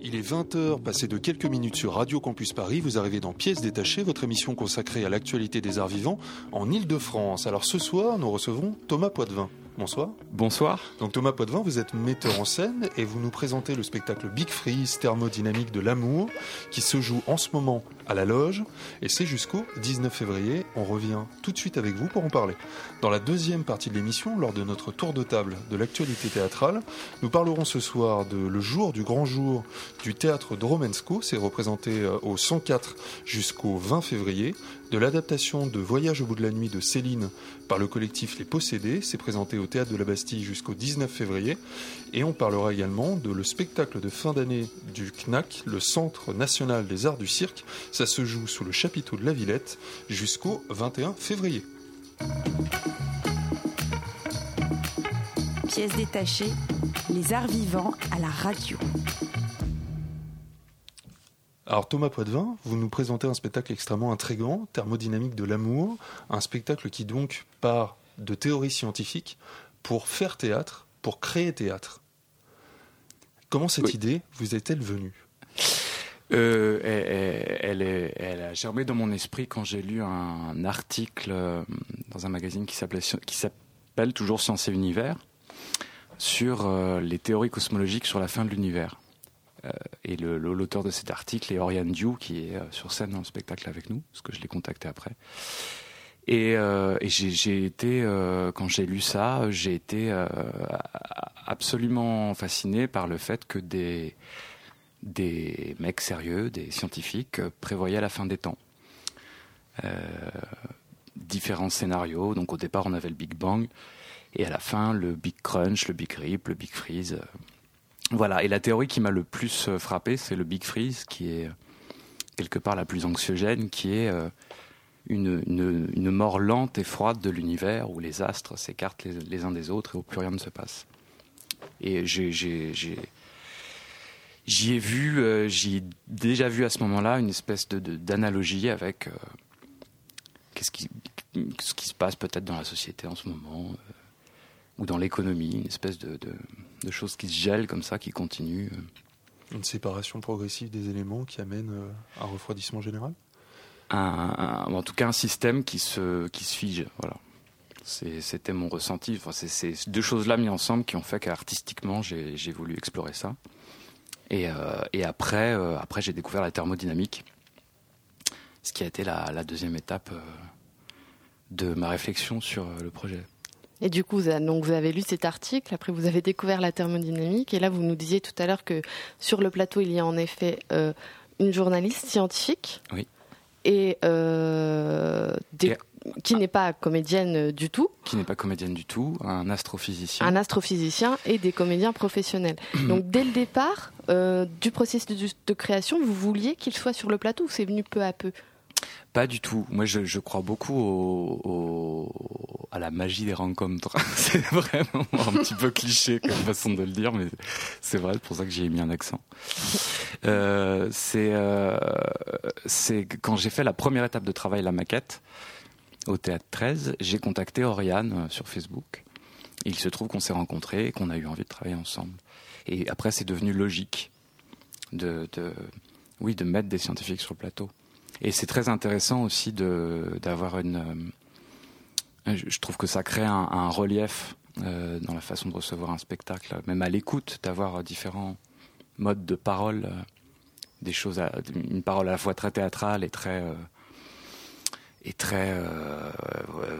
Il est 20h, passé de quelques minutes sur Radio Campus Paris. Vous arrivez dans Pièces détachées, votre émission consacrée à l'actualité des arts vivants en Ile-de-France. Alors ce soir, nous recevons Thomas Poitvin. Bonsoir. Bonsoir. Donc Thomas Potvin, vous êtes metteur en scène et vous nous présentez le spectacle Big Freeze, thermodynamique de l'amour, qui se joue en ce moment à la loge et c'est jusqu'au 19 février. On revient tout de suite avec vous pour en parler. Dans la deuxième partie de l'émission, lors de notre tour de table de l'actualité théâtrale, nous parlerons ce soir de le jour du grand jour du théâtre Dromensko, c'est représenté euh, au 104 jusqu'au 20 février, de l'adaptation de Voyage au bout de la nuit de Céline par le collectif Les Possédés, c'est présenté au théâtre de la Bastille jusqu'au 19 février, et on parlera également de le spectacle de fin d'année du CNAC, le Centre national des arts du cirque, ça se joue sous le chapiteau de la Villette jusqu'au 21 février. Pièces détachées, les arts vivants à la radio. Alors Thomas Poitvin, vous nous présentez un spectacle extrêmement intrigant, thermodynamique de l'amour, un spectacle qui donc part de théories scientifiques pour faire théâtre, pour créer théâtre. Comment cette idée vous est-elle venue? Euh, elle, elle, a germé dans mon esprit quand j'ai lu un article euh, dans un magazine qui s'appelle toujours Science et Univers sur euh, les théories cosmologiques sur la fin de l'univers. Euh, et l'auteur de cet article est Oriane Diou, qui est euh, sur scène dans le spectacle avec nous, parce que je l'ai contacté après. Et, euh, j'ai été, quand j'ai lu ça, j'ai été absolument fasciné par le fait que des, des mecs sérieux, des scientifiques, prévoyaient la fin des temps. différents scénarios. Donc au départ, on avait le Big Bang, et à la fin, le Big Crunch, le Big Rip, le Big Freeze. Voilà, et la théorie qui m'a le plus euh, frappé, c'est le Big Freeze, qui est euh, quelque part la plus anxiogène, qui est euh, une, mort lente et froide de l'univers où les astres s'écartent les, uns des autres et où plus rien ne se passe. Et j'ai, j'y ai vu, j'ai déjà vu à ce moment-là une espèce de, d'analogie avec ce qui se passe peut-être dans la société en ce moment ou dans l'économie, une espèce de, choses qui se gèlent comme ça, qui continuent. Euh. Une séparation progressive des éléments qui amène euh, un refroidissement général? En tout cas, un système qui se, qui se fige. Voilà. C'était mon ressenti. Enfin, c'est ces deux choses-là mises ensemble qui ont fait qu'artistiquement, j'ai voulu explorer ça. Et, euh, et après, après j'ai découvert la thermodynamique, ce qui a été la, la deuxième étape de ma réflexion sur le projet. Et du coup, vous avez, donc vous avez lu cet article, après vous avez découvert la thermodynamique, et là vous nous disiez tout à l'heure que sur le plateau il y a en effet euh, une journaliste scientifique. Oui. Et, euh, qui n'est pas comédienne du tout. Qui n'est pas comédienne du tout, un astrophysicien. Un astrophysicien et des comédiens professionnels. Donc dès le départ euh, du processus de création, vous vouliez qu'il soit sur le plateau ou c'est venu peu à peu? Pas du tout. Moi, je, crois beaucoup au, à la magie des rencontres. c'est vraiment un petit peu cliché comme façon de le dire, mais c'est vrai, c'est pour ça que j'y ai mis un accent. Euh, c'est euh, quand j'ai fait la première étape de travail, la maquette, au Théâtre 13, j'ai contacté Oriane euh, sur Facebook. il se trouve qu'on s'est rencontrés et qu'on a eu envie de travailler ensemble. Et après, c'est devenu logique de, de, oui, de mettre des scientifiques sur le plateau. Et c'est très intéressant aussi d'avoir une. Euh, je trouve que ça crée un, relief euh, dans la façon de recevoir un spectacle, même à l'écoute, d'avoir différents modes de parole, euh, des choses, une parole à la fois très théâtrale et très et très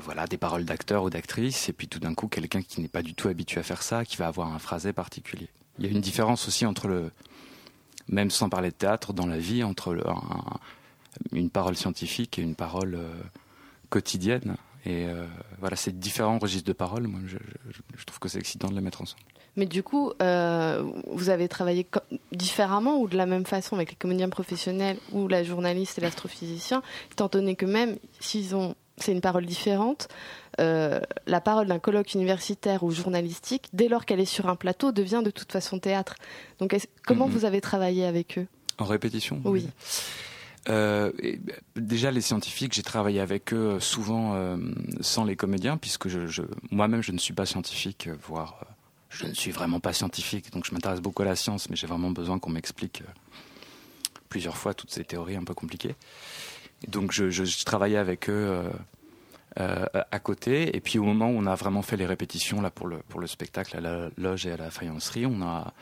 voilà des paroles d'acteurs ou d'actrices et puis tout d'un coup quelqu'un qui n'est pas du tout habitué à faire ça qui va avoir un phrasé particulier il y a une différence aussi entre le même sans parler de théâtre dans la vie entre le, une parole scientifique et une parole euh, quotidienne. Et euh, voilà, c'est différents registres de parole. Moi, je, trouve que c'est excitant de les mettre ensemble. Mais du coup, euh, vous avez travaillé différemment ou de la même façon avec les comédiens professionnels ou la journaliste et l'astrophysicien, étant donné que même s'ils ont, c'est une parole différente, euh, la parole d'un colloque universitaire ou journalistique, dès lors qu'elle est sur un plateau, devient de toute façon théâtre. Donc, comment mhm. vous avez travaillé avec eux? En répétition Oui. Euh, déjà, les scientifiques, j'ai travaillé avec eux souvent sans les comédiens, puisque moi-même, je ne suis pas scientifique, voire je ne suis vraiment pas scientifique, donc je m'intéresse beaucoup à la science, mais j'ai vraiment besoin qu'on m'explique euh, plusieurs fois toutes ces théories un peu compliquées. donc je, travaillais avec eux euh, euh, à côté, et puis au moment où on a vraiment fait les répétitions là pour le pour le spectacle à la loge et à la faïencerie, on a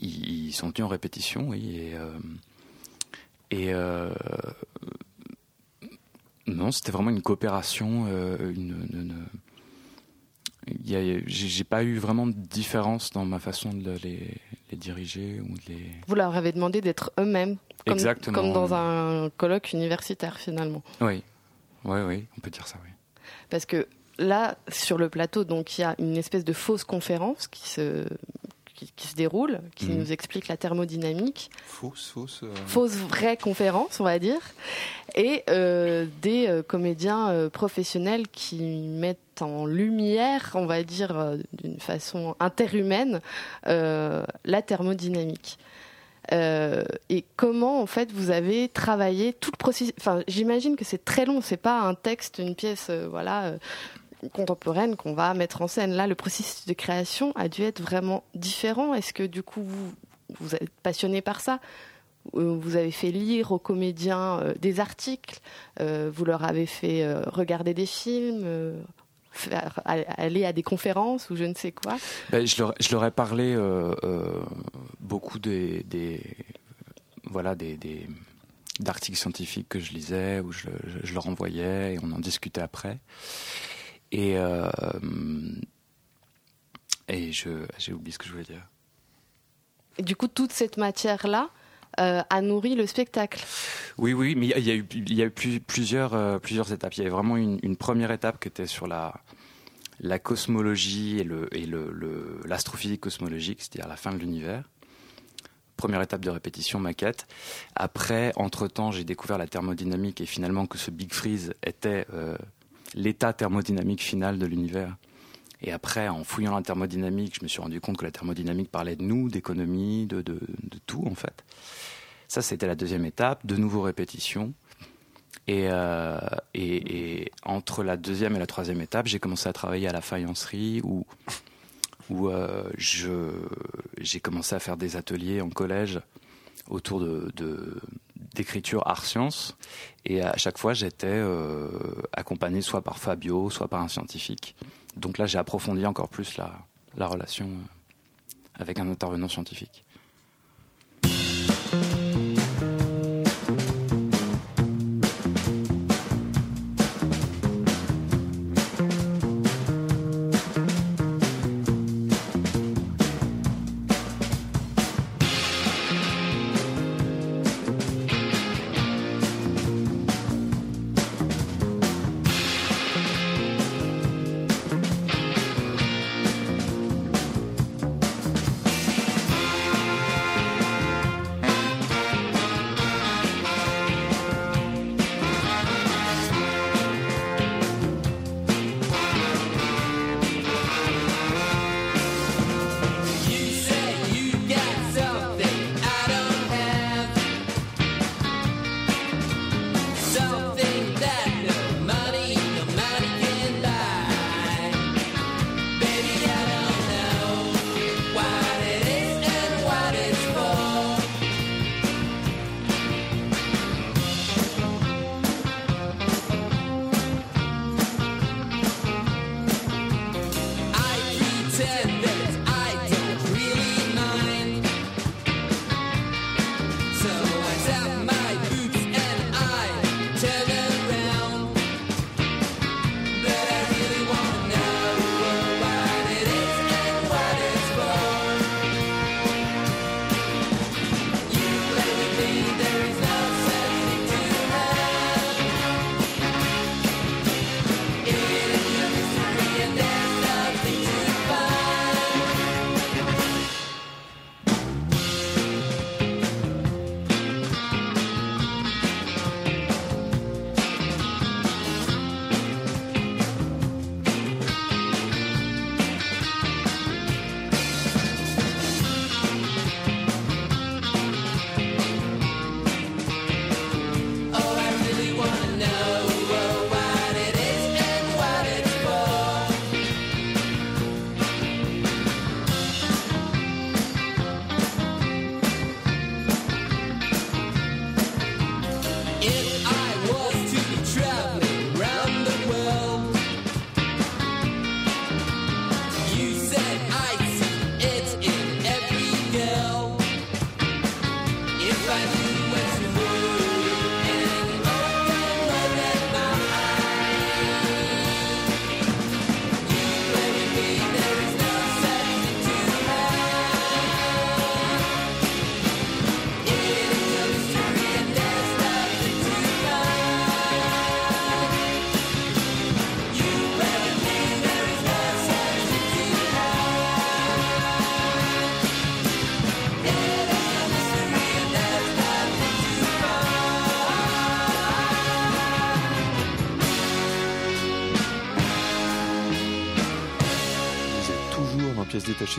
ils, sont tenus en répétition, oui, et et non, c'était vraiment une coopération, une, une j'ai pas eu vraiment de différence dans ma façon de les, diriger ou de les. Vous leur avez demandé d'être eux-mêmes, comme, comme dans un colloque universitaire finalement. Oui, oui, oui, on peut dire ça, oui. Parce que là, sur le plateau, donc il y a une espèce de fausse conférence qui se qui, se déroule, qui mhm. nous explique la thermodynamique. Fausse, fausse. Euh, fausse vraie conférence, on va dire. Et euh, des euh, comédiens professionnels qui mettent en lumière, on va dire d'une façon interhumaine, la thermodynamique. et comment en fait vous avez travaillé tout le processus. Enfin, j'imagine que c'est très long. C'est pas un texte, une pièce, voilà, contemporaine qu'on va mettre en scène. Là, le processus de création a dû être vraiment différent. Est-ce que du coup, vous, êtes passionné par ça? Euh, vous avez fait lire aux comédiens euh, des articles, euh, vous leur avez fait regarder des films, aller à des conférences ou je ne sais quoi? Ben, je, leur, ai parlé beaucoup des, voilà des, d'articles scientifiques que je lisais ou je, je, leur envoyais et on en discutait après. Et, euh, et je, j'ai oublié ce que je voulais dire. Et du coup, toute cette matière-là euh, a nourri le spectacle. Oui, oui, mais il y, a eu, il y a eu plusieurs, euh, plusieurs étapes. Il y avait vraiment une, première étape qui était sur la, la cosmologie et, le, et le, l'astrophysique cosmologique, c'est-à-dire la fin de l'univers. Première étape de répétition, maquette. Après, entre-temps, j'ai découvert la thermodynamique et finalement que ce Big Freeze était l'état thermodynamique final de l'univers. Et après, en fouillant la thermodynamique, je me suis rendu compte que la thermodynamique parlait de nous, d'économie, de, de, tout en fait. Ça, c'était la deuxième étape, de nouveau répétition. Et, euh, et, entre la deuxième et la troisième étape, j'ai commencé à travailler à la faïencerie où, où euh, j'ai commencé à faire des ateliers en collège autour de, d'écriture art science. Et à chaque fois j'étais euh, accompagné soit par Fabio soit par un scientifique. Donc là j'ai approfondi encore plus la, la relation euh, avec un intervenant scientifique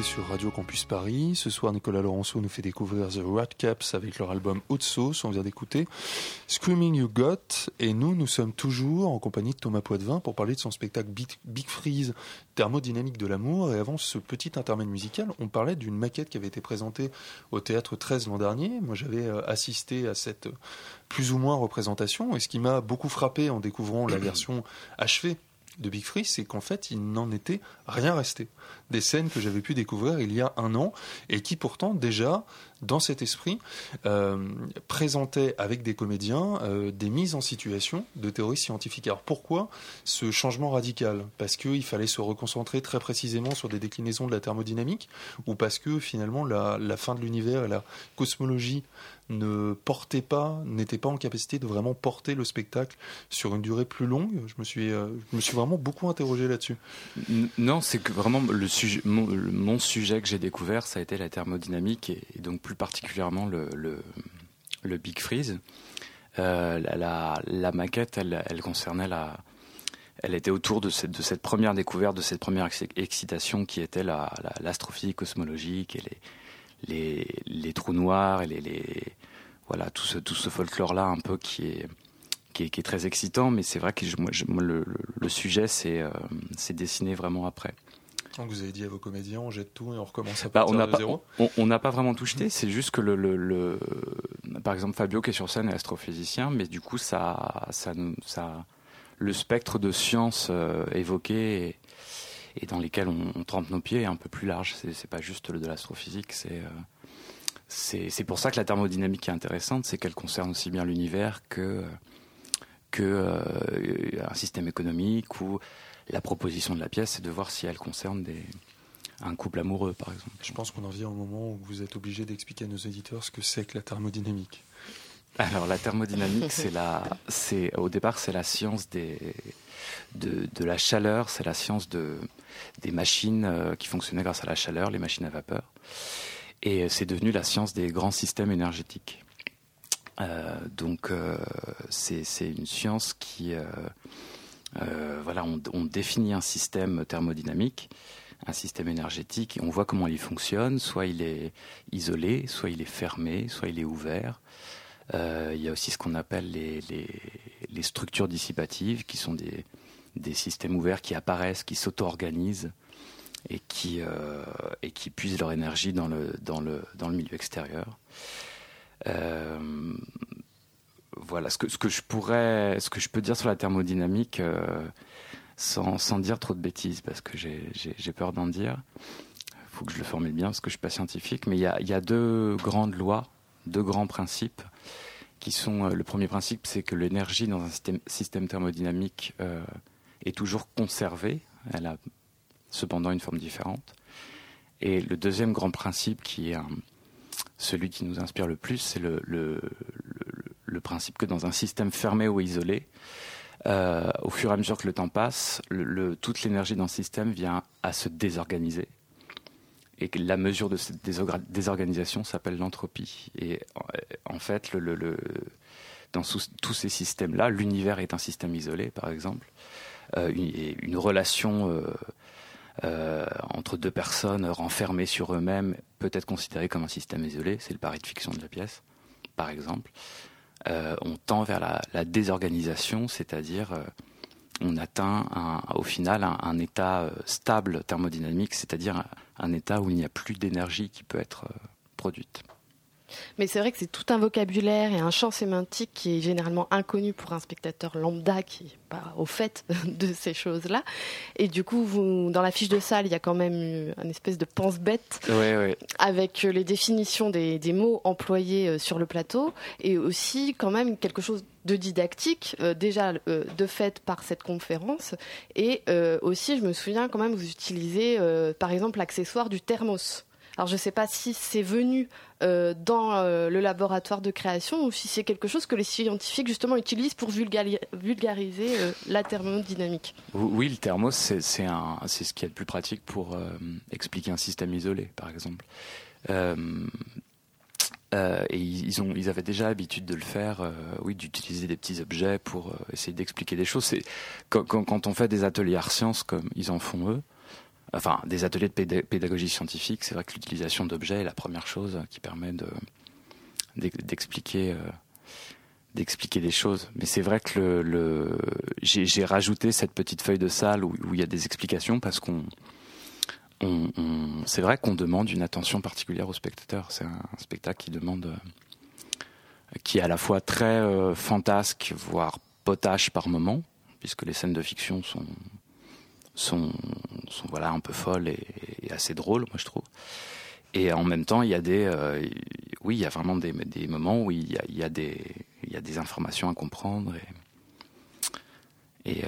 sur Radio Campus Paris. Ce soir, Nicolas Laurenceau nous fait découvrir The Rat Caps avec leur album Haute Sauce. On vient d'écouter Screaming You Got. Et nous, nous sommes toujours en compagnie de Thomas Poitvin pour parler de son spectacle Big, Freeze, thermodynamique de l'amour. Et avant ce petit intermède musical, on parlait d'une maquette qui avait été présentée au Théâtre 13 l'an dernier. Moi, j'avais euh, assisté à cette plus ou moins représentation. Et ce qui m'a beaucoup frappé en découvrant la version achevée de Big Free, c'est qu'en fait, il n'en était rien resté. Des scènes que j'avais pu découvrir il y a un an et qui pourtant déjà, dans cet esprit, euh, présentaient avec des comédiens euh, des mises en situation de théorie scientifique. Alors pourquoi ce changement radical? Parce qu'il fallait se reconcentrer très précisément sur des déclinaisons de la thermodynamique ou parce que finalement la fin de l'univers et la cosmologie ne portait pas, n'était pas en capacité de vraiment porter le spectacle sur une durée plus longue. Je me suis, euh, je me suis vraiment beaucoup interrogé là-dessus. Non, c'est que vraiment le sujet, mon, sujet que j'ai découvert, ça a été la thermodynamique et, donc plus particulièrement le, le, Big Freeze. Euh, la, la, maquette, elle, concernait la, elle était autour de cette, de cette première découverte, de cette première excitation qui était l'astrophysique cosmologique et les, les, les trous noirs et les, les voilà tout ce tout ce folklore là un peu qui est qui est, qui est très excitant mais c'est vrai que je, moi, le, le, sujet c'est euh, dessiné vraiment après. Donc vous avez dit à vos comédiens, on jette tout et on recommence à bah, partir on de zéro. On n'a pas vraiment tout jeté, c'est juste que le, le, le, Par exemple, Fabio qui est sur scène est astrophysicien, mais du coup, ça, ça, ça, le spectre de sciences euh, évoqué et dans lesquels on, trempe nos pieds un peu plus large. C'est pas juste de l'astrophysique, euh, c'est c'est pour ça que la thermodynamique est intéressante, c'est qu'elle concerne aussi bien l'univers que que euh, un système économique ou la proposition de la pièce, c'est de voir si elle concerne des un couple amoureux, par exemple. Je pense qu'on en vient au moment où vous êtes obligé d'expliquer à nos éditeurs ce que c'est que la thermodynamique. Alors la thermodynamique, c'est la, c'est au départ c'est la science des, de, de la chaleur, c'est la science de, des machines euh, qui fonctionnaient grâce à la chaleur, les machines à vapeur. Et c'est devenu la science des grands systèmes énergétiques. Euh, donc euh, c'est une science qui, voilà, on, définit un système thermodynamique, un système énergétique, et on voit comment il fonctionne. Soit il est isolé, soit il est fermé, soit il est ouvert. il y a aussi ce qu'on appelle les, structures dissipatives, qui sont des, des systèmes ouverts qui apparaissent, qui s'auto-organisent et qui euh, puisent leur énergie dans le milieu extérieur. Euh, voilà ce que je pourrais peux dire sur la thermodynamique euh, sans, dire trop de bêtises parce que j'ai peur d'en dire. Il faut que je le formule bien parce que je suis pas scientifique, mais il y a deux grandes lois, deux grands principes qui sont le premier principe, c'est que l'énergie dans un système thermodynamique est toujours conservée. Elle a cependant une forme différente. Et le deuxième grand principe, qui est celui qui nous inspire le plus, c'est le, principe que dans un système fermé ou isolé, euh, au fur et à mesure que le temps passe, toute l'énergie dans le système vient à se désorganiser. Et la mesure de cette désorganisation s'appelle l'entropie. Et en fait, dans tous ces systèmes-là, l'univers est un système isolé, par exemple. Euh, une, relation euh, euh, entre deux personnes renfermées sur eux-mêmes peut être considérée comme un système isolé. C'est le pari de fiction de la pièce, par exemple. on tend vers la, désorganisation, c'est-à-dire on atteint au final un, état stable thermodynamique, c'est-à-dire un, état où il n'y a plus d'énergie qui peut être produite. Mais c'est vrai que c'est tout un vocabulaire et un champ sémantique qui est généralement inconnu pour un spectateur lambda qui n'est pas au fait de ces choses-là. Et du coup, vous, dans la fiche de salle, il y a quand même une espèce de pense-bête avec les définitions des, mots employés euh, sur le plateau et aussi quand même quelque chose de didactique, euh, déjà euh, de fait par cette conférence. Et aussi, je me souviens quand même, vous utilisez par exemple l'accessoire du thermos. Alors je ne sais pas si c'est venu euh, dans euh, le laboratoire de création ou si c'est quelque chose que les scientifiques justement utilisent pour vulgariser euh, la thermodynamique. Oui, le thermos, c'est ce qui est le plus pratique pour expliquer un système isolé, par exemple. et ils, avaient déjà l'habitude de le faire, oui, d'utiliser des petits objets pour essayer d'expliquer des choses. Quand, on fait des ateliers art sciences comme ils en font eux, enfin des ateliers de pédagogie scientifique, c'est vrai que l'utilisation d'objets est la première chose qui permet euh, d'expliquer des choses. Mais c'est vrai que j'ai rajouté cette petite feuille de salle où, il y a des explications parce qu'on on, on, c'est vrai qu'on demande une attention particulière aux spectateurs. C'est un, spectacle qui demande, euh, qui est à la fois très euh, fantasque, voire potache par moment, puisque les scènes de fiction sont sont, voilà un peu folles et, assez drôles, moi je trouve. Et en même temps, il y a des, euh, oui, il y a vraiment des, des moments où il y a, il y a des, informations à comprendre et, euh,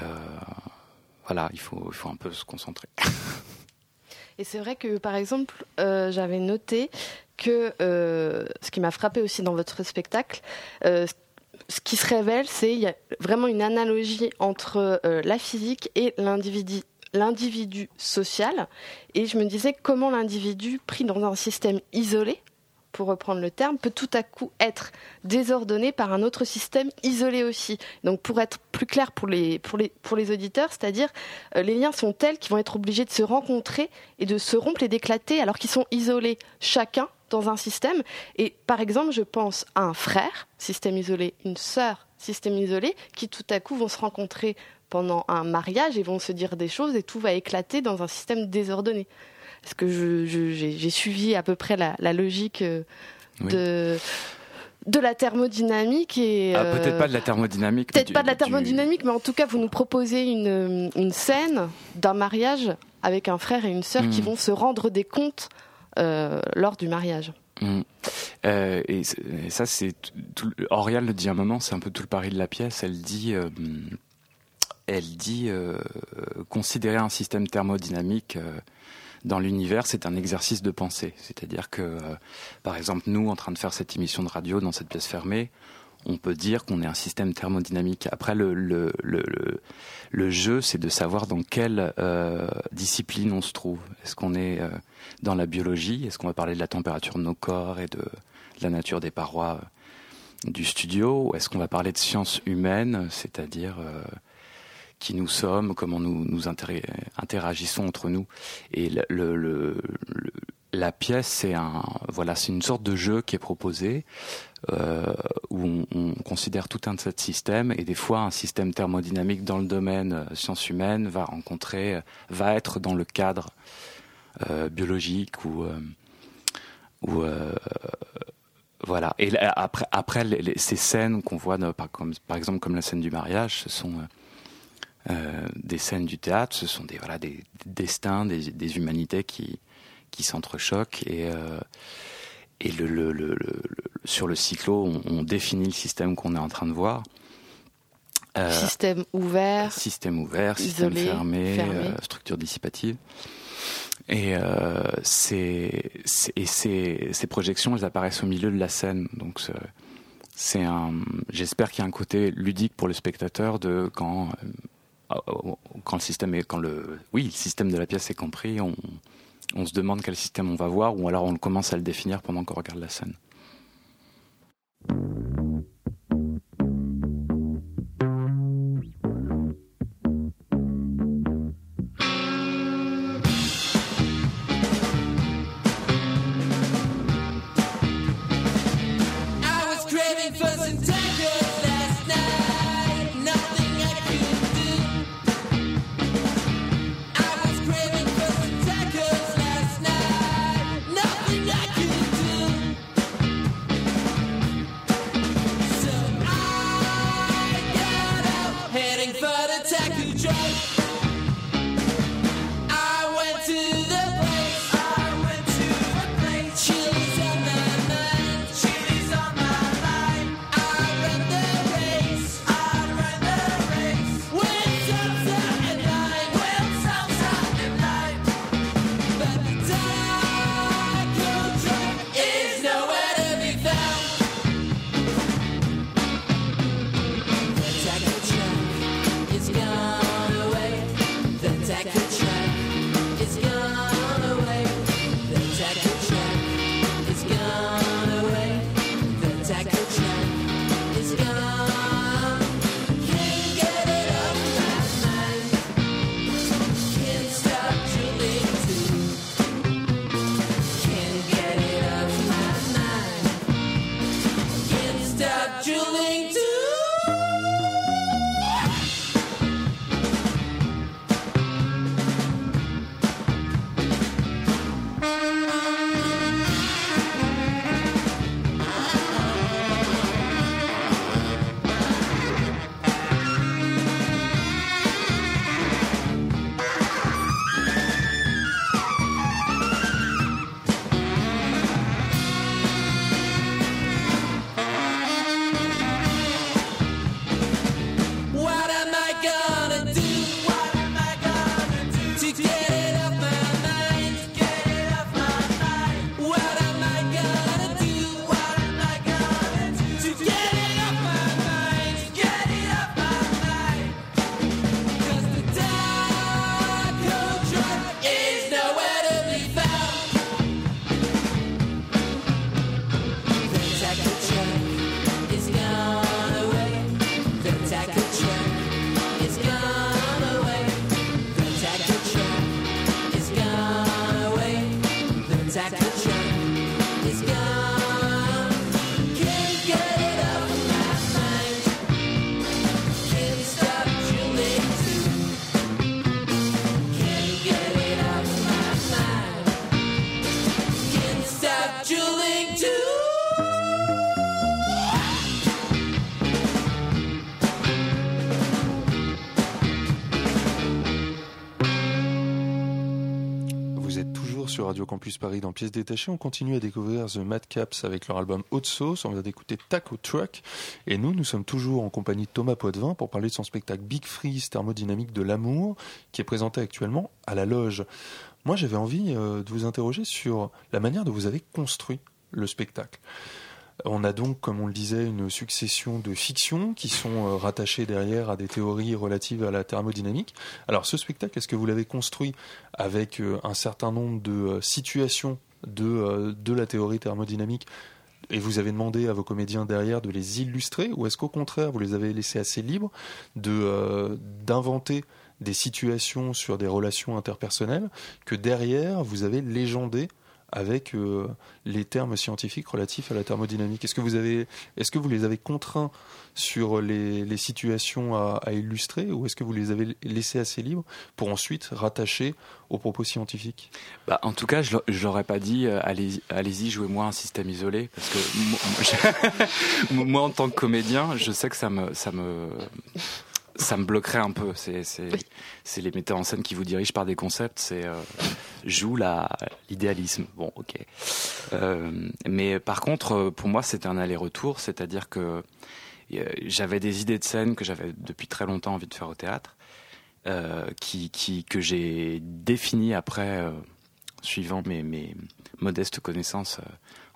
voilà, il faut, il faut un peu se concentrer. Et c'est vrai que, par exemple, euh, j'avais noté que ce qui m'a frappé aussi dans votre spectacle, ce qui se révèle, c'est qu'il y a vraiment une analogie entre la physique et l'individu l'individu social. Et je me disais comment l'individu pris dans un système isolé, pour reprendre le terme, peut tout à coup être désordonné par un autre système isolé aussi. Donc pour être plus clair pour les, pour les, pour les auditeurs, c'est-à-dire euh, les liens sont tels qu'ils vont être obligés de se rencontrer et de se rompre et d'éclater alors qu'ils sont isolés chacun dans un système. Et par exemple, je pense à un frère, système isolé, une sœur, système isolé, qui tout à coup vont se rencontrer pendant un mariage et vont se dire des choses et tout va éclater dans un système désordonné. Est-ce que j'ai je, suivi à peu près la, la logique euh, oui. de la thermodynamique et ah, peut-être euh, pas de la thermodynamique peut-être pas de la thermodynamique du... mais en tout cas vous nous proposez une, une scène d'un mariage avec un frère et une sœur mmh. qui vont se rendre des comptes euh, lors du mariage Mmh. Euh, et, et, ça, c'est. Auriel le dit un moment, c'est un peu tout le pari de la pièce. Elle dit, elle dit, euh, considérer un système thermodynamique dans l'univers, c'est un exercice de pensée. C'est-à-dire que, euh, par exemple, nous, en train de faire cette émission de radio dans cette pièce fermée, on peut dire qu'on est un système thermodynamique. Après, le, le, le, le jeu, c'est de savoir dans quelle euh, discipline on se trouve. Est-ce qu'on est, euh, dans la biologie? Est-ce qu'on va parler de la température de nos corps et de, de la nature des parois euh, du studio? Ou est-ce qu'on va parler de sciences humaines, c'est-à-dire euh, qui nous sommes, comment nous, interagissons entre nous. Et la pièce, c'est une sorte de jeu qui est proposé euh, où on, on, considère tout un de ces systèmes et des fois un système thermodynamique dans le domaine euh, sciences humaines va rencontrer, va être dans le cadre euh, biologique ou euh, euh, voilà. Et après, ces scènes qu'on voit, par, par exemple comme la scène du mariage, ce sont euh, des scènes du théâtre, ce sont des, voilà, des, des destins, des, des, humanités qui, qui s'entrechoquent. Et, euh, et le, le, le, sur le cyclo, on, on, définit le système qu'on est en train de voir. Euh, système ouvert. Système ouvert, système fermé, fermé. Structure dissipative. Et, euh, et ces, ces projections, elles apparaissent au milieu de la scène. Donc, c'est un. J'espère qu'il y a un côté ludique pour le spectateur de quand quand le système est, quand le, oui, le système de la pièce est compris, on, on se demande quel système on va voir, ou alors on commence à le définir pendant qu'on regarde la scène. Sur Radio Campus Paris dans Pièces détachées. On continue à découvrir The Madcaps avec leur album Haute Sauce. On vient d'écouter Taco Truck. Et nous, nous sommes toujours en compagnie de Thomas Poitvin pour parler de son spectacle Big Freeze thermodynamique de l'amour qui est présenté actuellement à la Loge. Moi, j'avais envie euh, de vous interroger sur la manière dont vous avez construit le spectacle. On a donc, comme on le disait, une succession de fictions qui sont euh, rattachées derrière à des théories relatives à la thermodynamique. Alors ce spectacle, est-ce que vous l'avez construit avec euh, un certain nombre de euh, situations de, la théorie thermodynamique et vous avez demandé à vos comédiens derrière de les illustrer ou est-ce qu'au contraire vous les avez laissés assez libres de d'inventer des situations sur des relations interpersonnelles que derrière vous avez légendé avec euh, les termes scientifiques relatifs à la thermodynamique. Est-ce que vous est-ce que vous les avez contraints sur les, situations à, illustrer, ou est-ce que vous les avez laissés assez libres pour ensuite rattacher aux propos scientifiques? Bah, En tout cas, je n'aurais pas dit euh, allez, allez-y, jouez-moi un système isolé, parce que moi, moi, en tant que comédien, je sais que ça me, ça me, ça me bloquerait un peu. C'est c'est les metteurs en scène qui vous dirigent par des concepts. C'est euh, joue l'idéalisme. Bon, ok. Euh, mais par contre, pour moi, c'était un aller-retour, c'est-à-dire que euh, j'avais des idées de scène que j'avais depuis très longtemps envie de faire au théâtre, euh, qui, qui que j'ai défini après, euh, suivant mes, mes modestes connaissances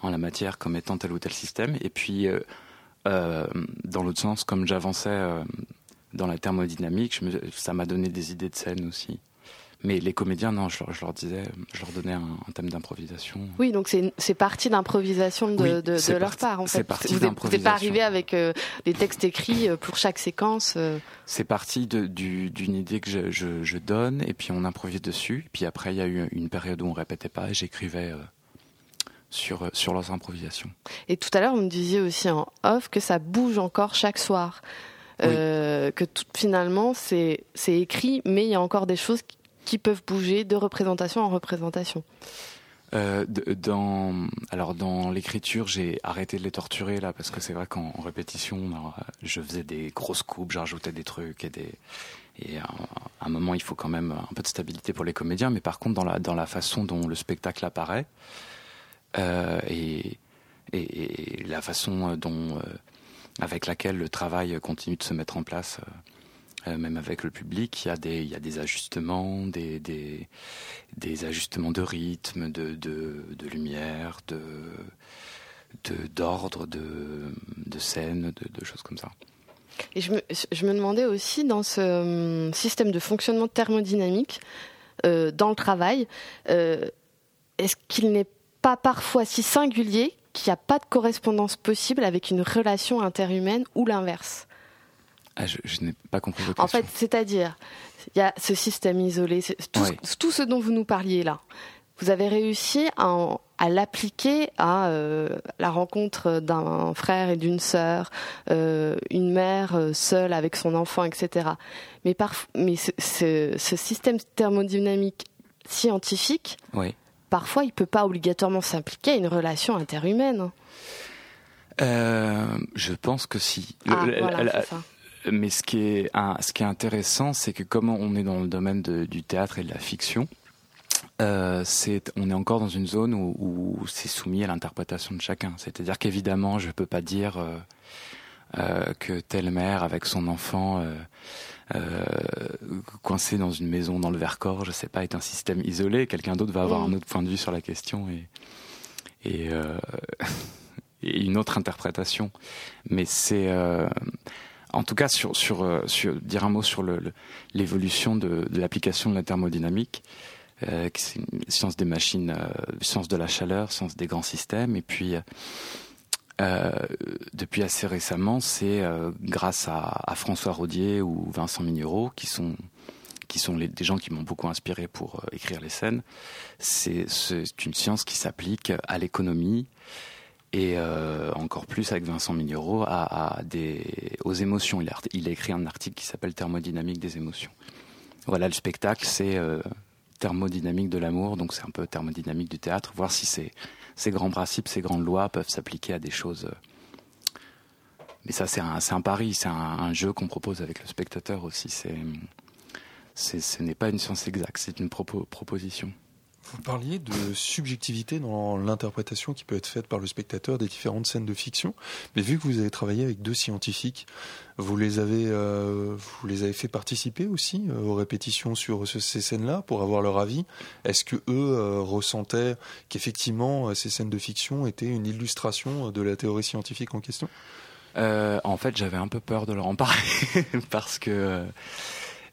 en la matière, comme étant tel ou tel système. Et puis, dans l'autre sens, comme j'avançais dans la thermodynamique, je me, ça m'a donné des idées de scène aussi. Mais les comédiens, non, je, je leur disais, je leur donnais un, un thème d'improvisation. Oui, donc c'est parti d'improvisation de, Oui, de, leur parti- part, en c'est fait. parti vous n'êtes pas arrivé avec euh, des textes écrits euh, pour chaque séquence. euh. C'est parti du- d'une idée que je, je, je donne et puis on improvise dessus. Puis après, il y a eu une période où on répétait pas et j'écrivais euh, sur, sur leurs improvisations. Et tout à l'heure, vous me disiez aussi en off que ça bouge encore chaque soir. Euh, que tout, finalement, c'est écrit, mais il y a encore des choses qui, peuvent bouger de représentation en représentation. Euh, dans, alors dans l'écriture, j'ai arrêté de les torturer là parce que c'est vrai qu'en en répétition, alors, euh, je faisais des grosses coupes, j'ajoutais des trucs et des et à un, moment il faut quand même un peu de stabilité pour les comédiens. Mais par contre, dans la dans la façon dont le spectacle apparaît euh, et, et et la façon dont euh, avec laquelle le travail continue de se mettre en place. euh, euh, même avec le public, il y a des, ajustements, des, ajustements de rythme, de, lumière, de, d'ordre, de, de scène, de, choses comme ça. Et je me, demandais aussi, dans ce hum, système de fonctionnement thermodynamique, euh, dans le travail, est-ce qu'il n'est pas parfois si singulier qu'il n'y a pas de correspondance possible avec une relation interhumaine ou l'inverse Ah, je, je n'ai pas compris votre En question. fait, c'est-à-dire, il y a ce système isolé, tout, Ouais. tout ce dont vous nous parliez là. Vous avez réussi à, l'appliquer à euh, la rencontre d'un frère et d'une sœur, euh, une mère euh, seule avec son enfant, etc. Mais, parf- mais ce, ce- ce système thermodynamique scientifique, Oui. Parfois, il peut pas obligatoirement s'impliquer à une relation interhumaine. Euh, je pense que si. Ah, la- voilà, la- c'est ça. mais ce qui est, un- ce qui est intéressant, c'est que comme on est dans le domaine de- du théâtre et de la fiction, euh, c'est, on est encore dans une zone où, où c'est soumis à l'interprétation de chacun. C'est-à-dire qu'évidemment, je peux pas dire euh, euh, que telle mère avec son enfant euh, euh, coincé dans une maison dans le Vercors, je sais pas, est un système isolé. Quelqu'un d'autre va avoir Mm. un autre point de vue sur la question et et, euh, et une autre interprétation. Mais c'est euh, en tout cas, sur, sur, euh, sur, dire un mot sur l'évolution de, de l'application de la thermodynamique, euh, qui c'est une science des machines, euh, science de la chaleur, science des grands systèmes. Et puis, euh, depuis assez récemment, c'est euh, grâce à, à François Rodier ou Vincent Mignereau, qui sont, qui sont les, des gens qui m'ont beaucoup inspiré pour euh, écrire les scènes. C'est c'est une science qui s'applique à l'économie, et euh, encore plus avec Vincent Mignereau à, à des, aux émotions. Il a, il a écrit un article qui s'appelle Thermodynamique des émotions. Voilà, le spectacle, c'est thermodynamique de l'amour, donc c'est un peu thermodynamique du théâtre, voir si ces, ces grands principes, ces grandes lois peuvent s'appliquer à des choses. euh. Mais ça, c'est un, pari, c'est un, jeu qu'on propose avec le spectateur aussi. C'est, ce n'est pas une science exacte, c'est une propo- proposition. Vous parliez de subjectivité dans l'interprétation qui peut être faite par le spectateur des différentes scènes de fiction, mais vu que vous avez travaillé avec deux scientifiques, vous les avez, euh, vous les avez fait participer aussi euh, aux répétitions sur ce- ces scènes-là pour avoir leur avis? Est-ce que eux euh, ressentaient qu'effectivement euh, ces scènes de fiction étaient une illustration de la théorie scientifique en question? En fait, j'avais un peu peur de leur en parler parce que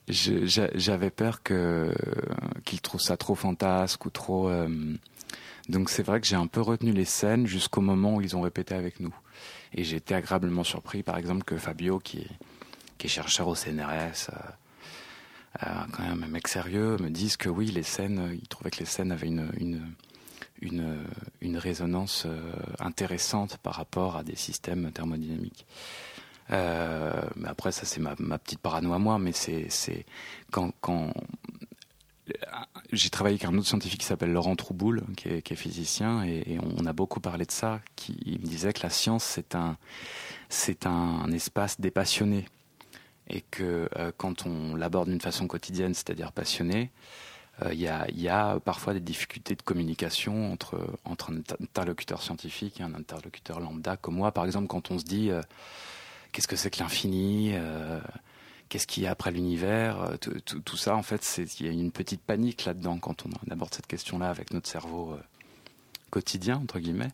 j'avais peur que qu'ils trouvent ça trop fantasque ou trop. euh, donc c'est vrai que j'ai un peu retenu les scènes jusqu'au moment où ils ont répété avec nous. Et j'ai été agréablement surpris, par exemple, que Fabio, qui est, qui est chercheur au CNRS, euh, euh, quand même un mec sérieux, me dise que oui, les scènes, euh, il trouvait que les scènes avaient une, une, une, une résonance euh, intéressante par rapport à des systèmes thermodynamiques. Euh, mais après, ça c'est ma, petite parano à moi, mais c'est quand, quand j'ai travaillé avec un autre scientifique qui s'appelle Laurent Trouboul, qui est, physicien, et, on a beaucoup parlé de ça. Qui il me disait que la science c'est un c'est un, espace dépassionné et que euh, quand on l'aborde d'une façon quotidienne, c'est-à-dire passionnée, euh, il y, a, y a parfois des difficultés de communication entre, entre un inter- interlocuteur scientifique et un interlocuteur lambda comme moi. Par exemple, quand on se dit euh, qu'est-ce que c'est que l'infini euh, Qu'est-ce qu'il y a après l'univers euh, tout, ça, en fait, il y a une petite panique là-dedans quand on aborde cette question-là avec notre cerveau euh, quotidien, entre guillemets.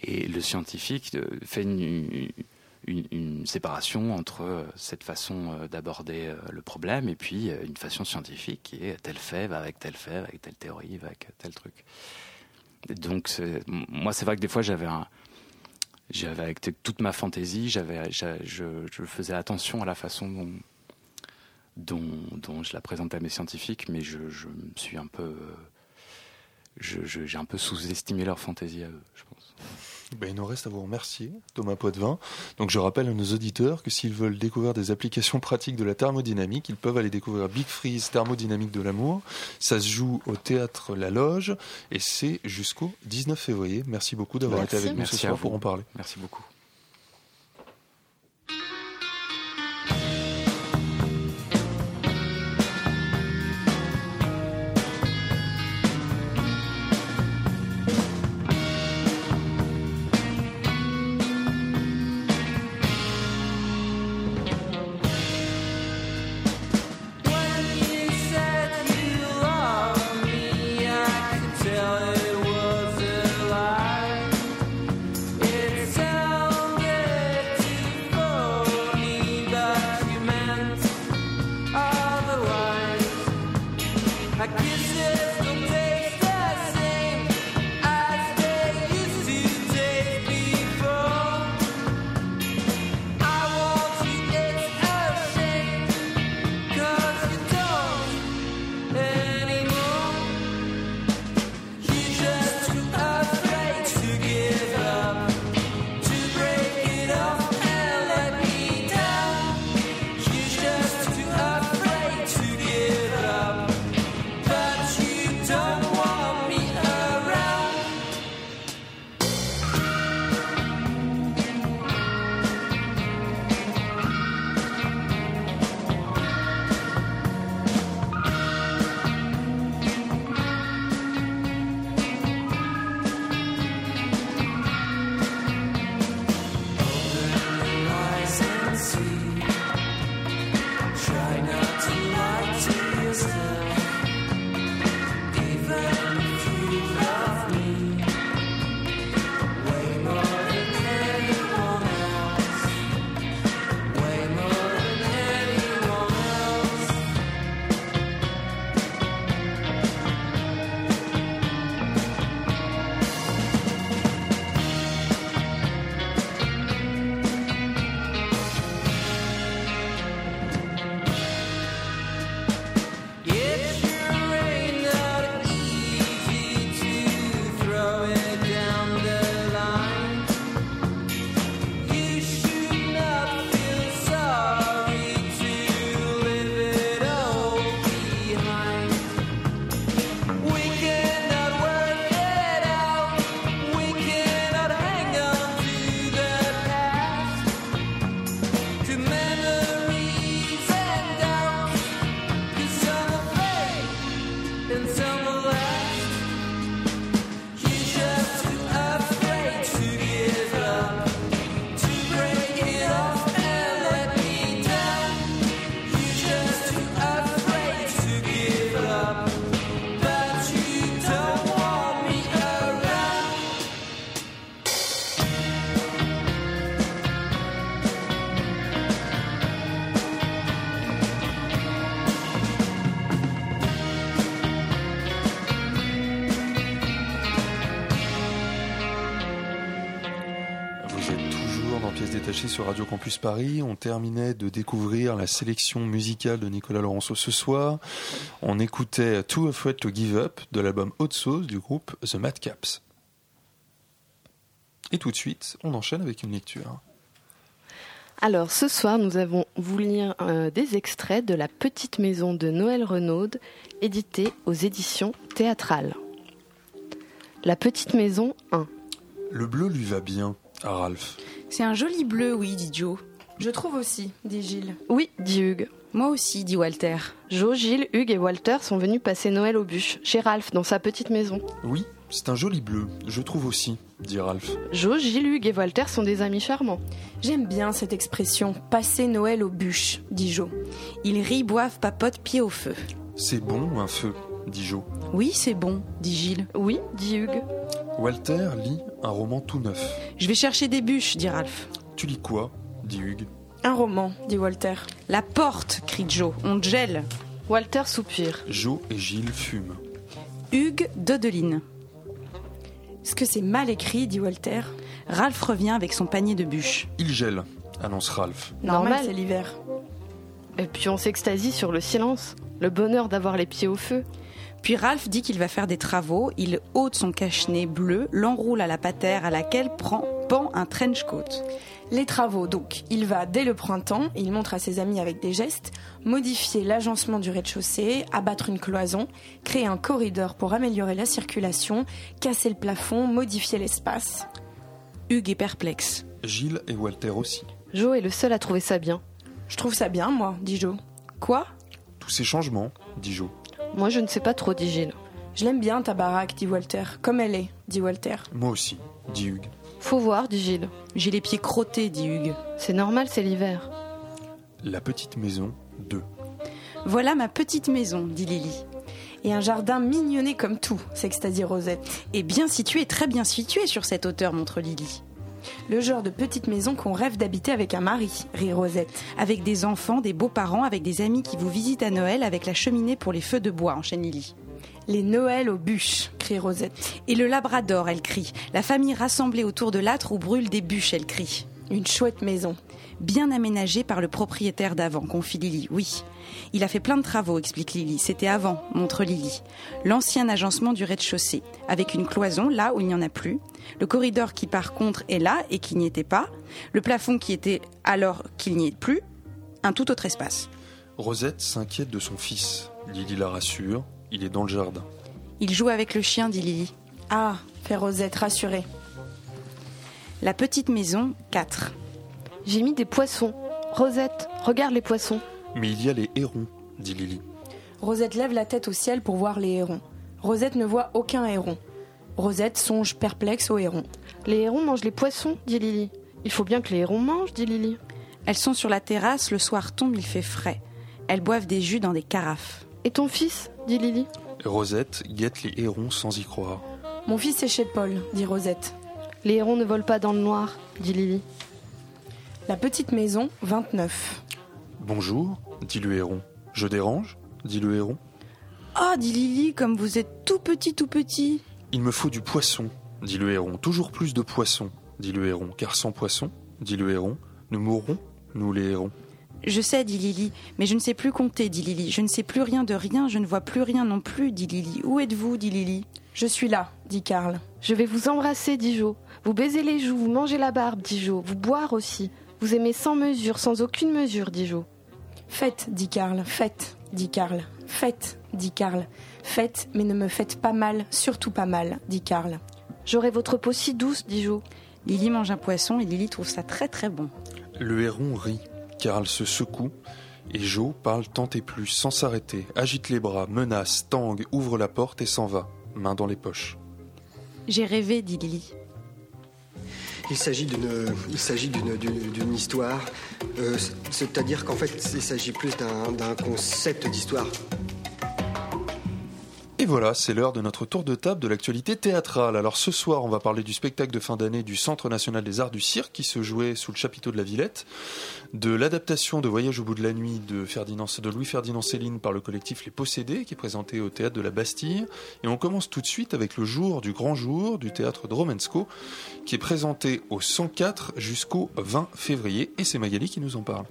Et le scientifique fait une, séparation entre cette façon d'aborder le problème et puis une façon scientifique qui est tel fait va avec tel fait, avec telle théorie, va avec tel truc. Donc, moi, c'est vrai que des fois, j'avais un. J'avais avec toute ma fantaisie, j'avais, j'a- je, je faisais attention à la façon dont, je la présentais à mes scientifiques, mais je, je me suis un peu, euh, j'ai un peu sous-estimé leur fantaisie à eux, je pense. Ben, il nous reste à vous remercier, Thomas Poitvin. Donc, je rappelle à nos auditeurs que s'ils veulent découvrir des applications pratiques de la thermodynamique, ils peuvent aller découvrir Big Freeze Thermodynamique de l'amour. Ça se joue au théâtre La Loge et c'est jusqu'au 19 février. Merci beaucoup d'avoir été avec nous ce soir pour en parler. Merci beaucoup. Attachés sur Radio Campus Paris. On terminait de découvrir la sélection musicale de Nicolas Laurenceau ce soir. On écoutait Too Afraid to Give Up de l'album Haute Sauce du groupe The Madcaps. Et tout de suite, on enchaîne avec une lecture. Alors ce soir, nous avons voulu lire euh, des extraits de La Petite Maison de Noël Renaud, édité aux éditions théâtrales. La Petite Maison 1. Le bleu lui va bien à Ralph. C'est un joli bleu, oui, dit Joe. Je trouve aussi, dit Gilles. Oui, dit Hugues. Moi aussi, dit Walter. Jo, Gilles, Hugues et Walter sont venus passer Noël aux bûches, chez Ralph, dans sa petite maison. Oui, c'est un joli bleu, je trouve aussi, dit Ralph. Jo, Gilles, Hugues et Walter sont des amis charmants. J'aime bien cette expression, passer Noël aux bûches, dit Jo. Ils rient, boivent, papotent, pied au feu. C'est bon, un feu, dit Jo. Oui, c'est bon, dit Gilles. Oui, dit Hugues. Walter lit un roman tout neuf. Je vais chercher des bûches, dit Ralph. Tu lis quoi dit Hugues? Un roman, dit Walter. La porte, crie Joe. On gèle. Walter soupire. Jo et Gilles fument. Hugues, Dodeline. Est-ce que c'est mal écrit, dit Walter Ralph revient avec son panier de bûches. Il gèle, annonce Ralph. Normal, Normal. c'est l'hiver. Et puis on s'extasie sur le silence, le bonheur d'avoir les pieds au feu. Puis Ralph dit qu'il va faire des travaux. Il ôte son cache-nez bleu, l'enroule à la patère à laquelle prend, pend un trench coat. Les travaux, donc. Il va, dès le printemps, il montre à ses amis avec des gestes, modifier l'agencement du rez-de-chaussée, abattre une cloison, créer un corridor pour améliorer la circulation, casser le plafond, modifier l'espace. Hugues est perplexe. Gilles et Walter aussi. Jo est le seul à trouver ça bien. Je trouve ça bien, moi, dit Jo. Quoi? Tous ces changements, dit Jo. Moi je ne sais pas trop, dit Gilles. Je l'aime bien, ta baraque, dit Walter. Comme elle est, dit Walter. Moi aussi, dit Hugues. Faut voir, dit Gilles. J'ai les pieds crottés, dit Hugues. C'est normal, c'est l'hiver. La petite maison 2. Voilà ma petite maison, dit Lily. Et un jardin mignonné comme tout, s'extasie Rosette. Et bien situé, très bien situé sur cette hauteur, montre Lily. Le genre de petite maison qu'on rêve d'habiter avec un mari, rit Rosette. Avec des enfants, des beaux-parents, avec des amis qui vous visitent à Noël, avec la cheminée pour les feux de bois, enchaîne Lily. Les Noëls aux bûches, crie Rosette. Et le labrador, elle crie. La famille rassemblée autour de l'âtre où brûlent des bûches, elle crie. Une chouette maison. Bien aménagée par le propriétaire d'avant, confie Lily, oui. Il a fait plein de travaux, explique Lily. C'était avant, montre Lily. L'ancien agencement du rez-de-chaussée, avec une cloison là où il n'y en a plus. Le corridor qui par contre est là et qui n'y était pas. Le plafond qui était alors qu'il n'y est plus. Un tout autre espace. Rosette s'inquiète de son fils. Lily la rassure. Il est dans le jardin. Il joue avec le chien, dit Lily. Ah, fait Rosette, rassurée. La petite maison, 4. J'ai mis des poissons. Rosette, regarde les poissons. Mais il y a les hérons, dit Lily. Rosette lève la tête au ciel pour voir les hérons. Rosette ne voit aucun héron. Rosette songe perplexe aux hérons. Les hérons mangent les poissons, dit Lily. Il faut bien que les hérons mangent, dit Lily. Elles sont sur la terrasse, le soir tombe, il fait frais. Elles boivent des jus dans des carafes. Et ton fils, dit Lily. Et Rosette guette les hérons sans y croire. Mon fils est chez Paul, dit Rosette. Les hérons ne volent pas dans le noir, dit Lily. La petite maison, 29. Bonjour, dit le héron. Je dérange dit le héron. Ah, dit Lily, comme vous êtes tout petit, tout petit. Il me faut du poisson, dit le héron. Toujours plus de poisson, dit le héron. Car sans poisson, dit le héron, nous mourrons, nous les hérons. Je sais, dit Lily, mais je ne sais plus compter, dit Lily. Je ne sais plus rien de rien, je ne vois plus rien non plus, dit Lily. Où êtes-vous, dit Lily? Je suis là, dit Karl. Je vais vous embrasser, dit Jo. Vous baiser les joues, vous manger la barbe, dit Jo. Vous boire aussi. Vous aimez sans mesure, sans aucune mesure, dit Jo. Faites, dit Karl. Faites, dit Karl. Faites, dit Karl. Faites, mais ne me faites pas mal, surtout pas mal, dit Karl. J'aurai votre peau si douce, dit Jo. Lily mange un poisson et Lily trouve ça très très bon. Le héron rit. Karl se secoue. Et Joe parle tant et plus, sans s'arrêter, agite les bras, menace, tangue, ouvre la porte et s'en va, main dans les poches. J'ai rêvé, dit Lily. Il s'agit d'une, il s'agit d'une, d'une, d'une histoire. Euh, c'est-à-dire qu'en fait, il s'agit plus d'un, d'un concept d'histoire. Et voilà, c'est l'heure de notre tour de table de l'actualité théâtrale. Alors ce soir, on va parler du spectacle de fin d'année du Centre national des arts du cirque qui se jouait sous le chapiteau de la Villette, de l'adaptation de Voyage au bout de la nuit de, Ferdinand, de Louis-Ferdinand Céline par le collectif Les Possédés qui est présenté au théâtre de la Bastille. Et on commence tout de suite avec le jour du grand jour du théâtre de Romensco qui est présenté au 104 jusqu'au 20 février. Et c'est Magali qui nous en parle.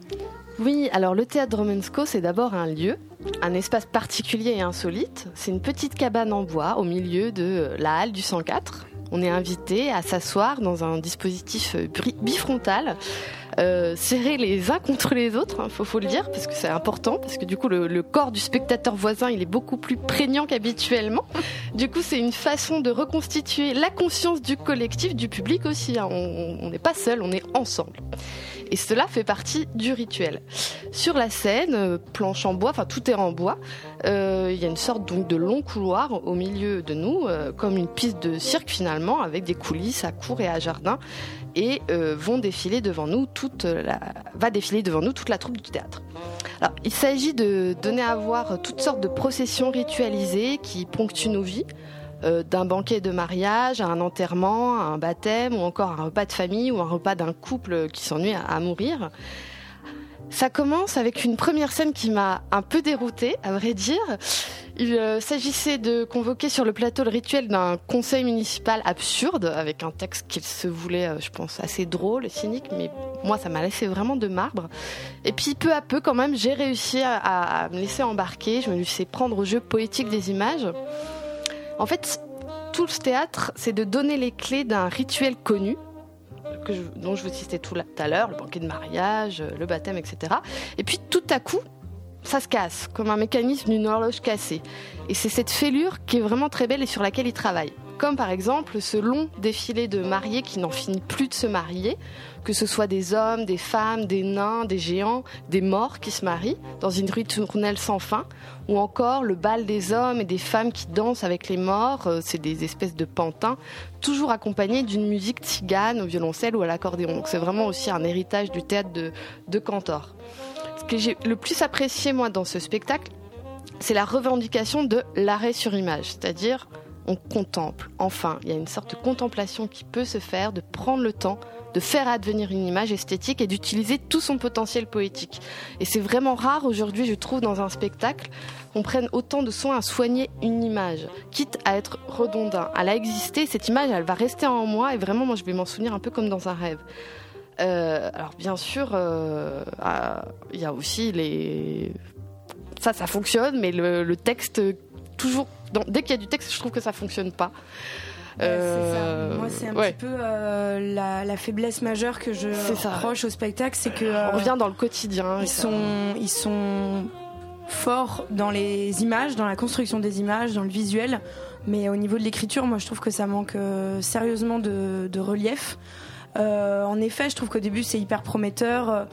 Oui, alors le théâtre Romensco, c'est d'abord un lieu, un espace particulier et insolite. C'est une petite cabane en bois au milieu de la halle du 104. On est invité à s'asseoir dans un dispositif bri- bifrontal, euh, serrés les uns contre les autres, il faut, faut le dire, parce que c'est important, parce que du coup le, corps du spectateur voisin, il est beaucoup plus prégnant qu'habituellement. Du coup, c'est une façon de reconstituer la conscience du collectif, du public aussi. hein. On n'est pas seul, on est ensemble. Et cela fait partie du rituel. Sur la scène, euh, planche en bois, enfin tout est en bois, euh, il y a une sorte donc de long couloir au milieu de nous, euh, comme une piste de cirque finalement, avec des coulisses à cour et à jardin, et vont défiler devant nous toute la, va défiler devant nous toute la troupe du théâtre. Alors, il s'agit de donner à voir toutes sortes de processions ritualisées qui ponctuent nos vies, euh, d'un banquet de mariage à un enterrement, à un baptême ou encore un repas de famille ou un repas d'un couple qui s'ennuie à, mourir. Ça commence avec une première scène qui m'a un peu déroutée, à vrai dire. Il euh, s'agissait de convoquer sur le plateau le rituel d'un conseil municipal absurde, avec un texte qui se voulait, euh, je pense, assez drôle, cynique, mais moi, ça m'a laissé vraiment de marbre. Et puis, peu à peu, quand même, j'ai réussi à- à me laisser embarquer, je me laissais prendre au jeu poétique des images. En fait, tout ce théâtre, c'est de donner les clés d'un rituel connu, dont je vous citais tout tout à l'heure, le banquet de mariage, euh, le baptême, etc. Et puis tout à coup, ça se casse, comme un mécanisme d'une horloge cassée. Et c'est cette fêlure qui est vraiment très belle et sur laquelle il travaille. Comme par exemple ce long défilé de mariés qui n'en finit plus de se marier, que ce soit des hommes, des femmes, des nains, des géants, des morts qui se marient dans une ritournelle sans fin, ou encore le bal des hommes et des femmes qui dansent avec les morts, euh, c'est des espèces de pantins, toujours accompagnés d'une musique tzigane au violoncelle ou à l'accordéon. C'est vraiment aussi un héritage du théâtre de, de Cantor. Ce que j'ai le plus apprécié moi dans ce spectacle, c'est la revendication de l'arrêt sur image, c'est-à-dire on contemple. Enfin, il y a une sorte de contemplation qui peut se faire, de prendre le temps de faire advenir une image esthétique et d'utiliser tout son potentiel poétique. Et c'est vraiment rare aujourd'hui, je trouve, dans un spectacle, qu'on prenne autant de soin à soigner une image, quitte à être redondant. Elle a existé, cette image, elle va rester en moi et vraiment, moi, je vais m'en souvenir un peu comme dans un rêve. Euh, alors bien sûr, euh, ah, il y a aussi les... Ça, ça fonctionne, mais le, le texte, toujours... dans- Dès qu'il y a du texte, je trouve que ça fonctionne pas. Euh, ça. Moi, c'est un ouais. petit peu euh, la, la faiblesse majeure que je reproche au spectacle, c'est que euh, On revient dans le quotidien. ils sont, ils sont forts dans les images, dans la construction des images, dans le visuel, mais au niveau de l'écriture, moi, je trouve que ça manque euh, sérieusement de, de relief. Euh, en effet, je trouve qu'au début, c'est hyper prometteur.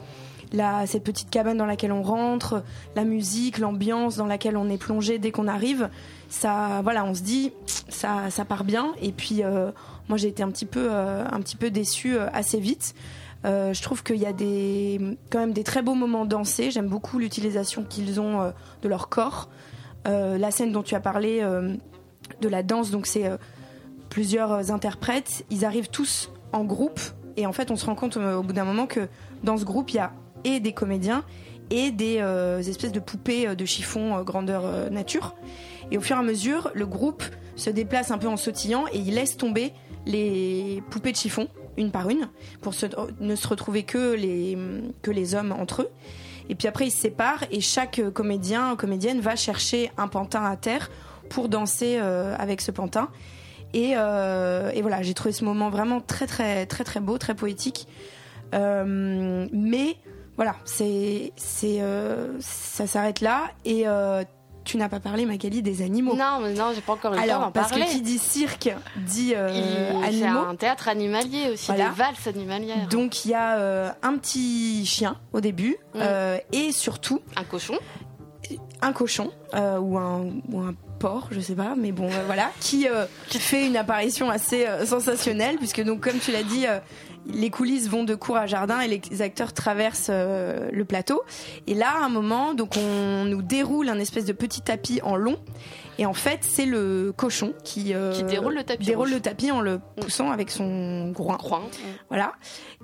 La, cette petite cabane dans laquelle on rentre, la musique, l'ambiance dans laquelle on est plongé dès qu'on arrive, ça, voilà, on se dit, ça, ça part bien. Et puis, euh, moi, j'ai été un petit peu, euh, un petit peu déçue euh, assez vite. Je trouve qu'il y a des, quand même des très beaux moments dansés. J'aime beaucoup l'utilisation qu'ils ont de leur corps. La scène dont tu as parlé de la danse, donc c'est plusieurs interprètes. Ils arrivent tous en groupe et en fait, on se rend compte au bout d'un moment que dans ce groupe, il y a et des comédiens et des euh, espèces de poupées euh, de chiffon euh, grandeur nature. Et au fur et à mesure, le groupe se déplace un peu en sautillant et il laisse tomber les poupées de chiffon une par une pour ne se retrouver que les, que les hommes entre eux. Et puis après, ils se séparent et chaque comédien, comédienne va chercher un pantin à terre pour danser avec ce pantin. Et, et voilà, j'ai trouvé ce moment vraiment très très très très beau, très poétique. Mais voilà, c'est c'est euh, ça s'arrête là et euh, tu n'as pas parlé Magali des animaux. Non, mais non, j'ai pas encore eu le temps d'en parce parler. que qui dit cirque dit euh, Il- C'est animaux. un théâtre animalier aussi, Voilà. des valses animalières. Donc il y a euh, un petit chien au début Mm. euh, et surtout un cochon, un cochon ou un ou un porc, je sais pas, mais bon voilà, qui qui fait une apparition assez sensationnelle puisque donc comme tu l'as dit, les coulisses vont de cour à jardin et les acteurs traversent euh, le plateau. Et là, à un moment, donc on nous déroule un espèce de petit tapis en long. Et en fait, c'est le cochon qui, euh, Qui déroule le tapis déroule rouge. le tapis en le poussant avec son groin. Groin. Voilà.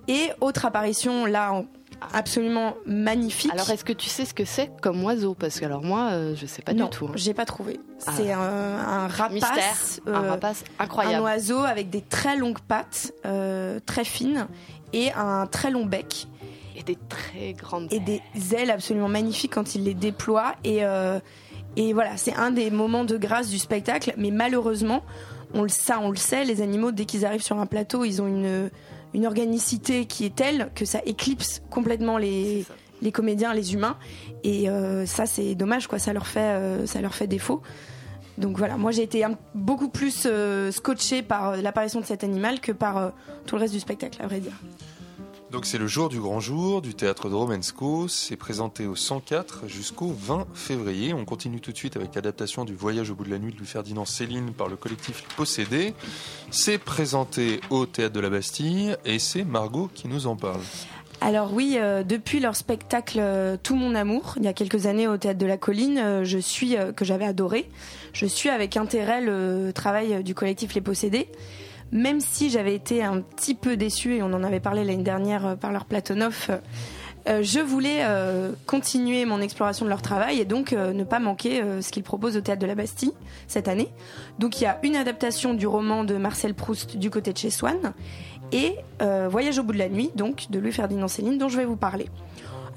Et autre apparition là, en- absolument magnifique. Alors, est-ce que tu sais ce que c'est comme oiseau? Parce que alors moi, euh, je sais pas non, du tout. hein. j'ai pas trouvé. Ah. C'est un, un rapace, Mystère, un euh, rapace un incroyable. oiseau avec des très longues pattes, euh, très fines, et un très long bec. Et des très grandes et des ailes absolument magnifiques quand il les déploie. Et, euh, et voilà, c'est un des moments de grâce du spectacle. Mais malheureusement, on le, ça, on le sait, les animaux, dès qu'ils arrivent sur un plateau, ils ont une, une organicité qui est telle que ça éclipse complètement les, les comédiens, les humains. Et euh, ça, c'est dommage, quoi. Ça leur fait, euh, ça leur fait défaut. Donc voilà, moi j'ai été un- beaucoup plus euh, scotché par euh, l'apparition de cet animal que par tout le reste du spectacle, à vrai dire. Donc c'est le jour du grand jour du théâtre de Romensco. C'est présenté au 104 jusqu'au 20 février. On continue tout de suite avec l'adaptation du Voyage au bout de la nuit de Louis Ferdinand Céline par le collectif Les Possédés. C'est présenté au théâtre de la Bastille et c'est Margot qui nous en parle. Alors oui, euh, depuis leur spectacle euh, Tout mon amour, il y a quelques années au théâtre de la Colline, euh, que j'avais adoré. Je suis avec intérêt le travail du collectif Les Possédés, même si j'avais été un petit peu déçue et on en avait parlé l'année dernière euh, par leur Platonov. euh, euh, je voulais continuer mon exploration de leur travail et donc ne pas manquer ce qu'ils proposent au théâtre de la Bastille cette année. Donc il y a une adaptation du roman de Marcel Proust du côté de chez Swann et Voyage au bout de la nuit, donc de Louis Ferdinand Céline, dont je vais vous parler.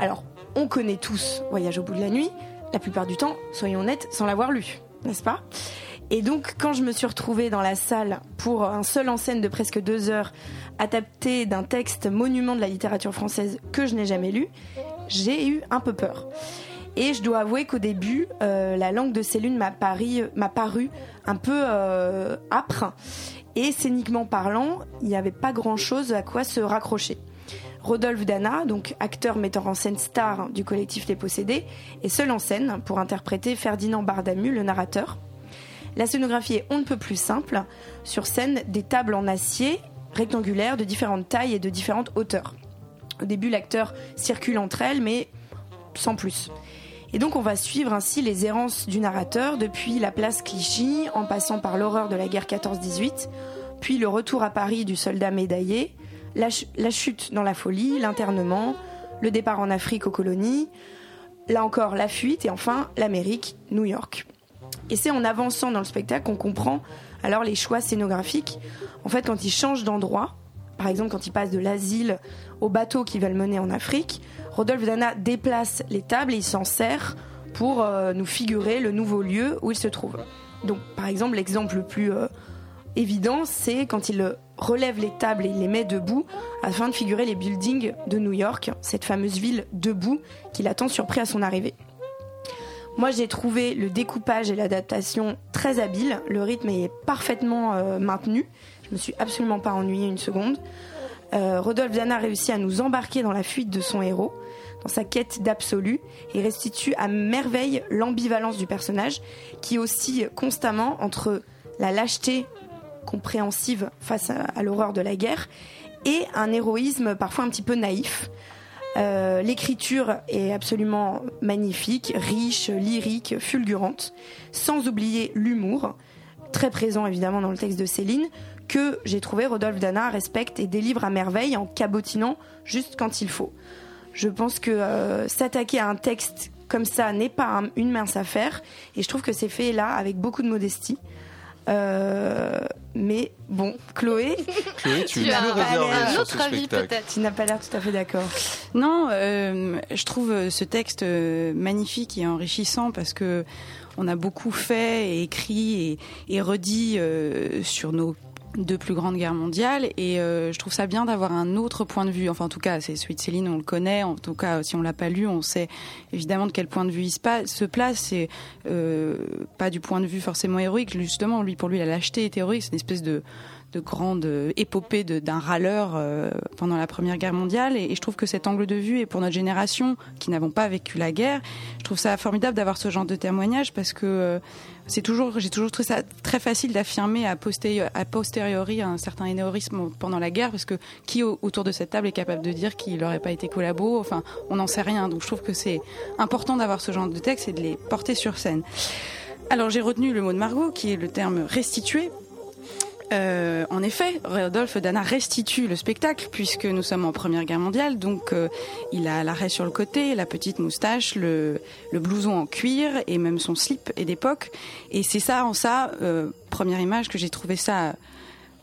Alors, on connaît tous Voyage au bout de la nuit, la plupart du temps, soyons honnêtes, sans l'avoir lu, n'est-ce pas? Et donc, quand je me suis retrouvée dans la salle pour un seul en scène de presque deux heures, adapté d'un texte monument de la littérature française que je n'ai jamais lu, j'ai eu un peu peur. Et je dois avouer qu'au début, euh, la langue de Céline m'a paru, un peu euh, âpre. Et scéniquement parlant, il n'y avait pas grand-chose à quoi se raccrocher. Rodolphe Dana, donc acteur metteur en scène star du collectif Les Possédés, est seul en scène pour interpréter Ferdinand Bardamu, le narrateur. La scénographie est on ne peut plus simple. Sur scène, des tables en acier rectangulaires de différentes tailles et de différentes hauteurs. Au début, l'acteur circule entre elles, mais sans plus. Et donc on va suivre ainsi les errances du narrateur depuis la place Clichy, en passant par l'horreur de la guerre 14-18, puis le retour à Paris du soldat médaillé, la, ch- la chute dans la folie, l'internement, le départ en Afrique aux colonies, là encore la fuite et enfin l'Amérique, New York. Et c'est en avançant dans le spectacle qu'on comprend alors les choix scénographiques. En fait, quand il change d'endroit, par exemple quand il passe de l'asile au bateau qui va le mener en Afrique, Rodolphe Dana déplace les tables et il s'en sert pour euh, nous figurer le nouveau lieu où il se trouve. Donc, par exemple, l'exemple le plus euh, évident, c'est quand il relève les tables et il les met debout afin de figurer les buildings de New York, cette fameuse ville debout qu'il attend surpris à son arrivée. Moi, j'ai trouvé le découpage et l'adaptation très habile. Le rythme est parfaitement euh, maintenu. Je me suis absolument pas ennuyée une seconde. Euh, Rodolphe Dana réussit à nous embarquer dans la fuite de son héros, dans sa quête d'absolu, et restitue à merveille l'ambivalence du personnage, qui oscille constamment entre la lâcheté compréhensive face à l'horreur de la guerre et un héroïsme parfois un petit peu naïf. Euh, L'écriture est absolument magnifique, riche, lyrique, fulgurante, sans oublier l'humour, très présent évidemment dans le texte de Céline, que j'ai trouvé Rodolphe Dana respecte et délivre à merveille en cabotinant juste quand il faut. Je pense que euh, s'attaquer à un texte comme ça n'est pas un- une mince affaire, et je trouve que c'est fait là avec beaucoup de modestie. Euh, mais bon, Chloé, Chloé, tu, Tu as un autre avis, peut-être. tu n'as pas l'air tout à fait d'accord. Non, euh, je trouve euh, ce texte magnifique et enrichissant parce que on a beaucoup fait et écrit et, et redit euh, sur nos deux plus grandes guerres mondiales et euh, je trouve ça bien d'avoir un autre point de vue. Enfin, en tout cas, c'est celui de Céline, on le connaît. En tout cas, si on l'a pas lu, on sait évidemment de quel point de vue il se place. C'est euh, pas du point de vue forcément héroïque. Justement, lui, pour lui, la lâcheté est héroïque. C'est une espèce de de grande épopée d'un râleur euh, pendant la Première Guerre mondiale. Et, je trouve que cet angle de vue, et pour notre génération qui n'avons pas vécu la guerre, je trouve ça formidable d'avoir ce genre de témoignage parce que euh, c'est toujours, j'ai toujours trouvé ça très facile d'affirmer à, à posteriori un certain héroïsme pendant la guerre parce que qui au- autour de cette table est capable de dire qu'il n'aurait pas été collabo? Enfin, on n'en sait rien. Donc je trouve que c'est important d'avoir ce genre de texte et de les porter sur scène. Alors j'ai retenu le mot de Margot qui est le terme restituer. Euh, en effet, Rodolphe Dana restitue le spectacle puisque nous sommes en Première Guerre mondiale, donc euh, il a l'arrêt sur le côté, la petite moustache, le, blouson en cuir et même son slip est d'époque. Et c'est ça, en ça, euh, première image que j'ai trouvé ça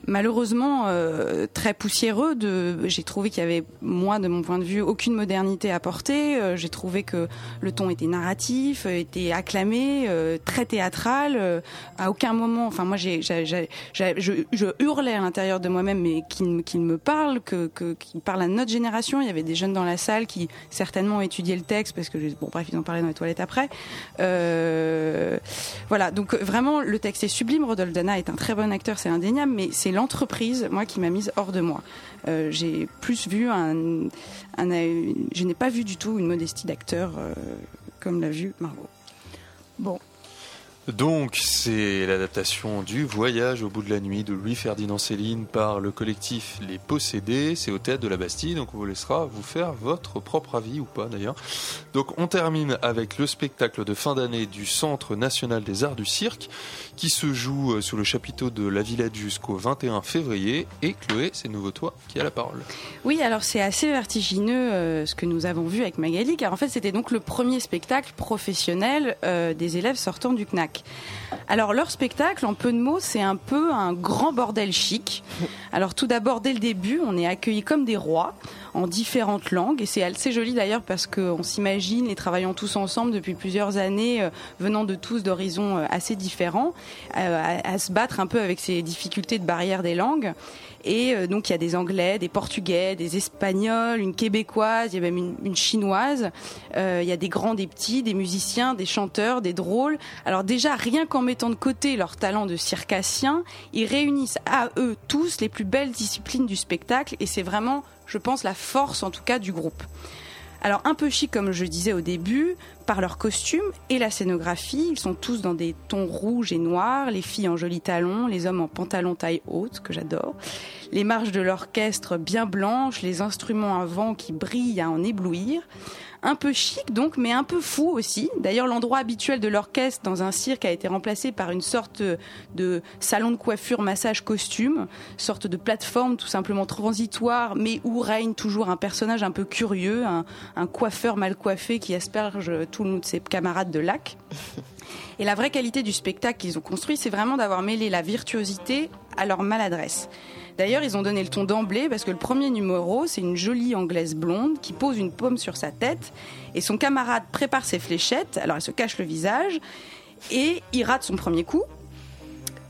malheureusement euh, très poussiéreux. De, j'ai trouvé qu'il y avait, moi, de mon point de vue, aucune modernité à porter. Euh, j'ai trouvé que le ton était narratif, euh, était acclamé, euh, très théâtral. euh, à aucun moment, enfin moi, j'ai, j'ai- j'ai- je, je hurlais à l'intérieur de moi-même, mais qu'il, qu'il me parle, que, que, qu'il parle à notre génération. Il y avait des jeunes dans la salle qui certainement étudiaient le texte parce que, bon, bref, ils en parlaient dans les toilettes après. Euh, voilà, donc vraiment, le texte est sublime. Rodolphe Dana est un très bon acteur, c'est indéniable, mais c'est l'entreprise, moi, qui m'a mise hors de moi. Euh, j'ai plus vu un, je n'ai pas vu du tout une modestie d'acteur euh, comme l'a vu Margot. Bon, Donc, c'est l'adaptation du Voyage au bout de la nuit de Louis-Ferdinand Céline par le collectif Les Possédés. C'est au théâtre de la Bastille, donc on vous laissera vous faire votre propre avis ou pas d'ailleurs. Donc, on termine avec le spectacle de fin d'année du Centre national des arts du cirque qui se joue euh, sous le chapiteau de la Villette jusqu'au 21 février. Et Chloé, c'est nouveau toi qui a la parole. Oui, alors c'est assez vertigineux euh, ce que nous avons vu avec Magali, car en fait c'était donc le premier spectacle professionnel euh, des élèves sortant du CNAC. Alors leur spectacle, en peu de mots, c'est un peu un grand bordel chic. Alors tout d'abord, dès le début, on est accueillis comme des rois en différentes langues, et c'est assez joli d'ailleurs parce qu'on s'imagine les travaillant tous ensemble depuis plusieurs années, euh, venant de tous d'horizons euh, assez différents, euh, à, se battre un peu avec ces difficultés de barrière des langues. Et donc il y a des Anglais, des Portugais, des Espagnols, une Québécoise, il y a même une, Chinoise. Il y a des grands, des petits, des musiciens, des chanteurs, des drôles. Alors déjà, rien qu'en mettant de côté leur talent de circassien, ils réunissent à eux tous les plus belles disciplines du spectacle. Et c'est vraiment, je pense, la force en tout cas du groupe. Alors un peu chic comme je disais au début, par leurs costumes et la scénographie, ils sont tous dans des tons rouges et noirs, les filles en jolis talons, les hommes en pantalon taille haute, que j'adore, les marches de l'orchestre bien blanches, les instruments à vent qui brillent à en éblouir. Un peu chic donc, mais un peu fou aussi. D'ailleurs, l'endroit habituel de l'orchestre dans un cirque a été remplacé par une sorte de salon de coiffure, massage, costume, sorte de plateforme tout simplement transitoire, mais où règne toujours un personnage un peu curieux, un, coiffeur mal coiffé qui asperge tout le monde de ses camarades de lac. Et la vraie qualité du spectacle qu'ils ont construit, c'est vraiment d'avoir mêlé la virtuosité à leur maladresse. D'ailleurs, ils ont donné le ton d'emblée parce que le premier numéro, c'est une jolie anglaise blonde qui pose une pomme sur sa tête et son camarade prépare ses fléchettes. Alors, elle se cache le visage et il rate son premier coup,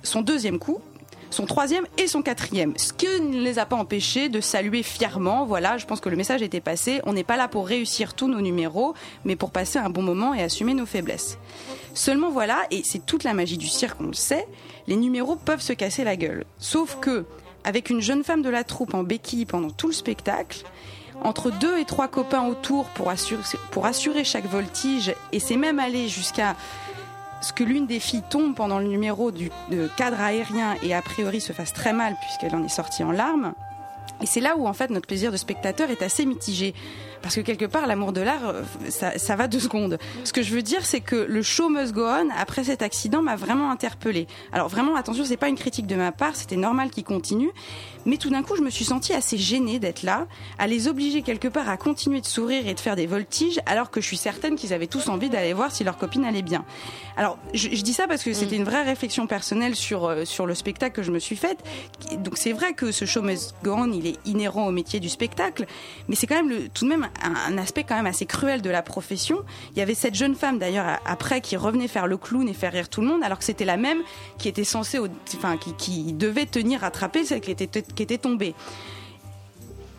son deuxième coup, son troisième et son quatrième. Ce qui ne les a pas empêchés de saluer fièrement. Voilà, je pense que le message était passé. On n'est pas là pour réussir tous nos numéros, mais pour passer un bon moment et assumer nos faiblesses. Seulement voilà, et c'est toute la magie du cirque, on le sait, les numéros peuvent se casser la gueule. Sauf que, avec une jeune femme de la troupe en béquille pendant tout le spectacle, entre deux et trois copains autour pour assurer, chaque voltige, et c'est même allé jusqu'à ce que l'une des filles tombe pendant le numéro du de cadre aérien et a priori se fasse très mal puisqu'elle en est sortie en larmes. Et c'est là où en fait notre plaisir de spectateur est assez mitigé. Parce que quelque part, l'amour de l'art, euh, ça, ça va deux secondes. Ce que je veux dire, c'est que le show must go on, après cet accident, m'a vraiment interpellée. Alors vraiment, attention, c'est pas une critique de ma part, c'était normal qu'il continue. Mais tout d'un coup, je me suis sentie assez gênée d'être là, à les obliger quelque part à continuer de sourire et de faire des voltiges, alors que je suis certaine qu'ils avaient tous envie d'aller voir si leur copine allait bien. Alors, je, je dis ça parce que c'était une vraie réflexion personnelle sur, euh, sur le spectacle que je me suis faite. Donc c'est vrai que ce show must go on, il est inhérent au métier du spectacle, mais c'est quand même le, tout de même un, un aspect quand même assez cruel de la profession. Il y avait cette jeune femme d'ailleurs après qui revenait faire le clown et faire rire tout le monde, alors que c'était la même qui était censée, enfin qui, qui devait tenir rattraper celle qui était, qui était tombée.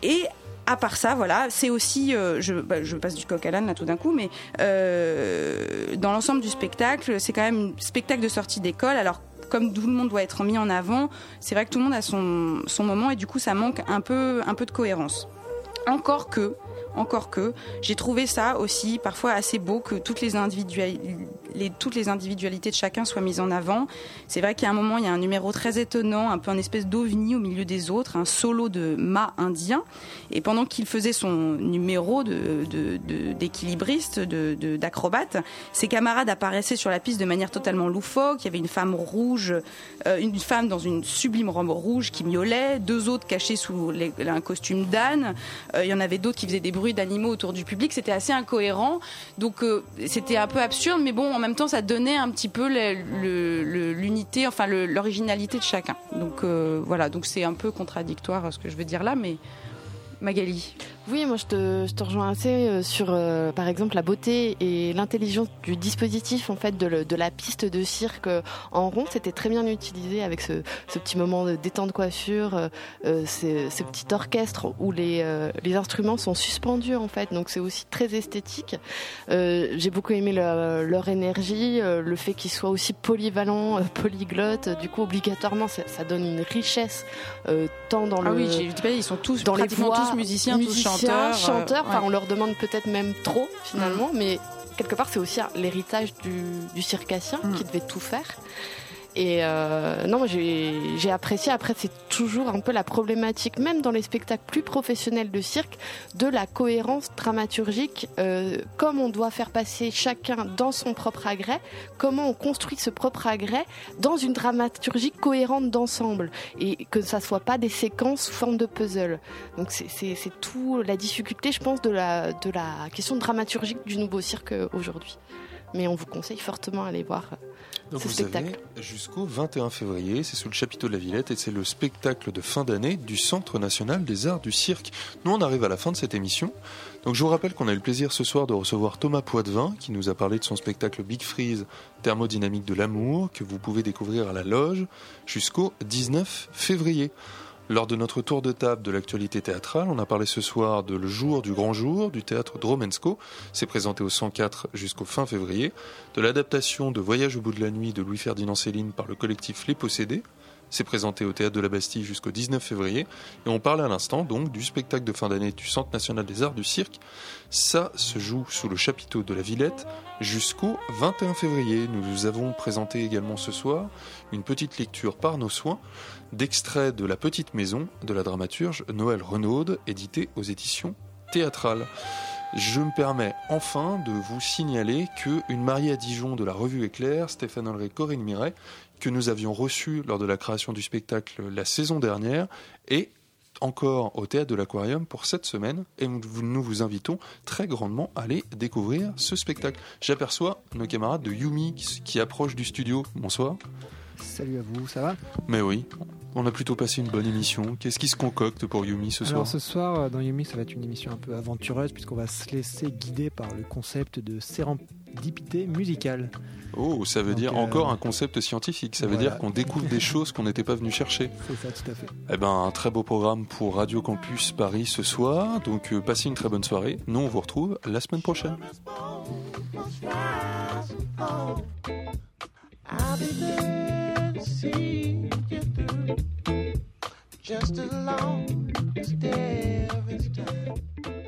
Et à part ça, voilà, c'est aussi, euh, je, bah, je passe du coq à l'âne là tout d'un coup, mais euh, dans l'ensemble du spectacle, c'est quand même un spectacle de sortie d'école. Alors comme tout le monde doit être mis en avant, c'est vrai que tout le monde a son, son moment et du coup ça manque un peu, un peu de cohérence. Encore que, encore que, j'ai trouvé ça aussi parfois assez beau que toutes les, les- toutes les individualités de chacun soient mises en avant. C'est vrai a un moment, il y a un numéro très étonnant, un peu un espèce d'ovni au milieu des autres, un solo de mât indien. Et pendant qu'il faisait son numéro de, de- de- d'équilibriste, de, de- d'acrobate, ses camarades apparaissaient sur la piste de manière totalement loufoque. Il y avait une femme rouge, euh, une femme dans une sublime robe rouge qui miaulait, deux autres cachés sous un costume d'âne. Euh, il y en avait d'autres qui faisaient des bruits d'animaux autour du public. C'était assez incohérent. Donc euh, c'était un peu absurde, mais bon, en même temps, ça donnait un petit peu l'unité, enfin l'originalité de chacun. Donc euh, voilà, donc c'est un peu contradictoire euh, ce que je veux dire là, mais Magali. Oui, moi je te, je te rejoins assez euh, sur, euh, par exemple, la beauté et l'intelligence du dispositif en fait de, le- de la piste de cirque euh, en rond. C'était très bien utilisé avec ce, ce petit moment de détente coiffure, euh, euh, ce, ce petit orchestre où les, euh, les instruments sont suspendus en fait. Donc c'est aussi très esthétique. Euh, J'ai beaucoup aimé leur, leur énergie, le fait qu'ils soient aussi polyvalents, polyglottes. Du coup, obligatoirement, ça, ça donne une richesse euh, tant dans Ah le oui, j'ai pas, ils sont tous dans les voix, tous musiciens, tous chanteurs. Euh, chanteurs. Enfin, ouais. on leur demande peut-être même trop finalement, mais quelque part c'est aussi l'héritage du, du circassien qui devait tout faire. Et euh, non, j'ai apprécié. Après, c'est toujours un peu la problématique, même dans les spectacles plus professionnels de cirque, de la cohérence dramaturgique. euh, comme on doit faire passer chacun dans son propre agrès, comment on construit ce propre agrès dans une dramaturgie cohérente d'ensemble et que ça soit pas des séquences sous forme de puzzle. Donc c'est- tout la difficulté, je pense, de la, de la question dramaturgique du nouveau cirque aujourd'hui. Mais on vous conseille fortement d'aller voir euh, Donc ce vous spectacle. avez jusqu'au 21 février, c'est sous le chapiteau de la Villette et c'est le spectacle de fin d'année du Centre national des arts du cirque. Nous on arrive à la fin de cette émission. Donc je vous rappelle qu'on a eu le plaisir ce soir de recevoir Thomas Poitvin qui nous a parlé de son spectacle Big Freeze thermodynamique de l'amour que vous pouvez découvrir à la loge jusqu'au 19 février. Lors de notre tour de table de l'actualité théâtrale, on a parlé ce soir de Le jour du grand jour du théâtre Dromensko. C'est présenté au 104 jusqu'au fin février. De l'adaptation de Voyage au bout de la nuit de Louis-Ferdinand Céline par le collectif Les Possédés. C'est présenté au théâtre de la Bastille jusqu'au 19 février. Et on parle à l'instant donc du spectacle de fin d'année du Centre national des arts du cirque. Ça se joue sous le chapiteau de la Villette jusqu'au 21 février. Nous avons présenté également ce soir une petite lecture par nos soins d'extraits de La Petite Maison de la dramaturge Noël Renaud, édité aux éditions théâtrales. Je me permets enfin de vous signaler que une mariée à Dijon de la revue Éclair, Stéphane Olré, Corinne Miret, que nous avions reçue lors de la création du spectacle la saison dernière, est encore au théâtre de l'Aquarium pour cette semaine et nous vous invitons très grandement à aller découvrir ce spectacle. J'aperçois nos camarades de Yumi qui, qui approchent du studio. Bonsoir. Salut à vous, ça va? Mais oui, on a plutôt passé une bonne émission. Qu'est-ce qui se concocte pour Yumi ce Alors soir ce soir, euh, dans Yumi, ça va être une émission un peu aventureuse puisqu'on va se laisser guider par le concept de sérendipité musicale. Oh, ça veut Donc, dire euh, encore un concept scientifique. Ça veut voilà. dire qu'on découvre des choses qu'on n'était pas venu chercher. C'est ça, tout à fait. Eh ben, un très beau programme pour Radio Campus Paris ce soir. Donc, euh, passez une très bonne soirée. Nous, on vous retrouve la semaine prochaine. I'll be there to see you through. Just as long as there is time.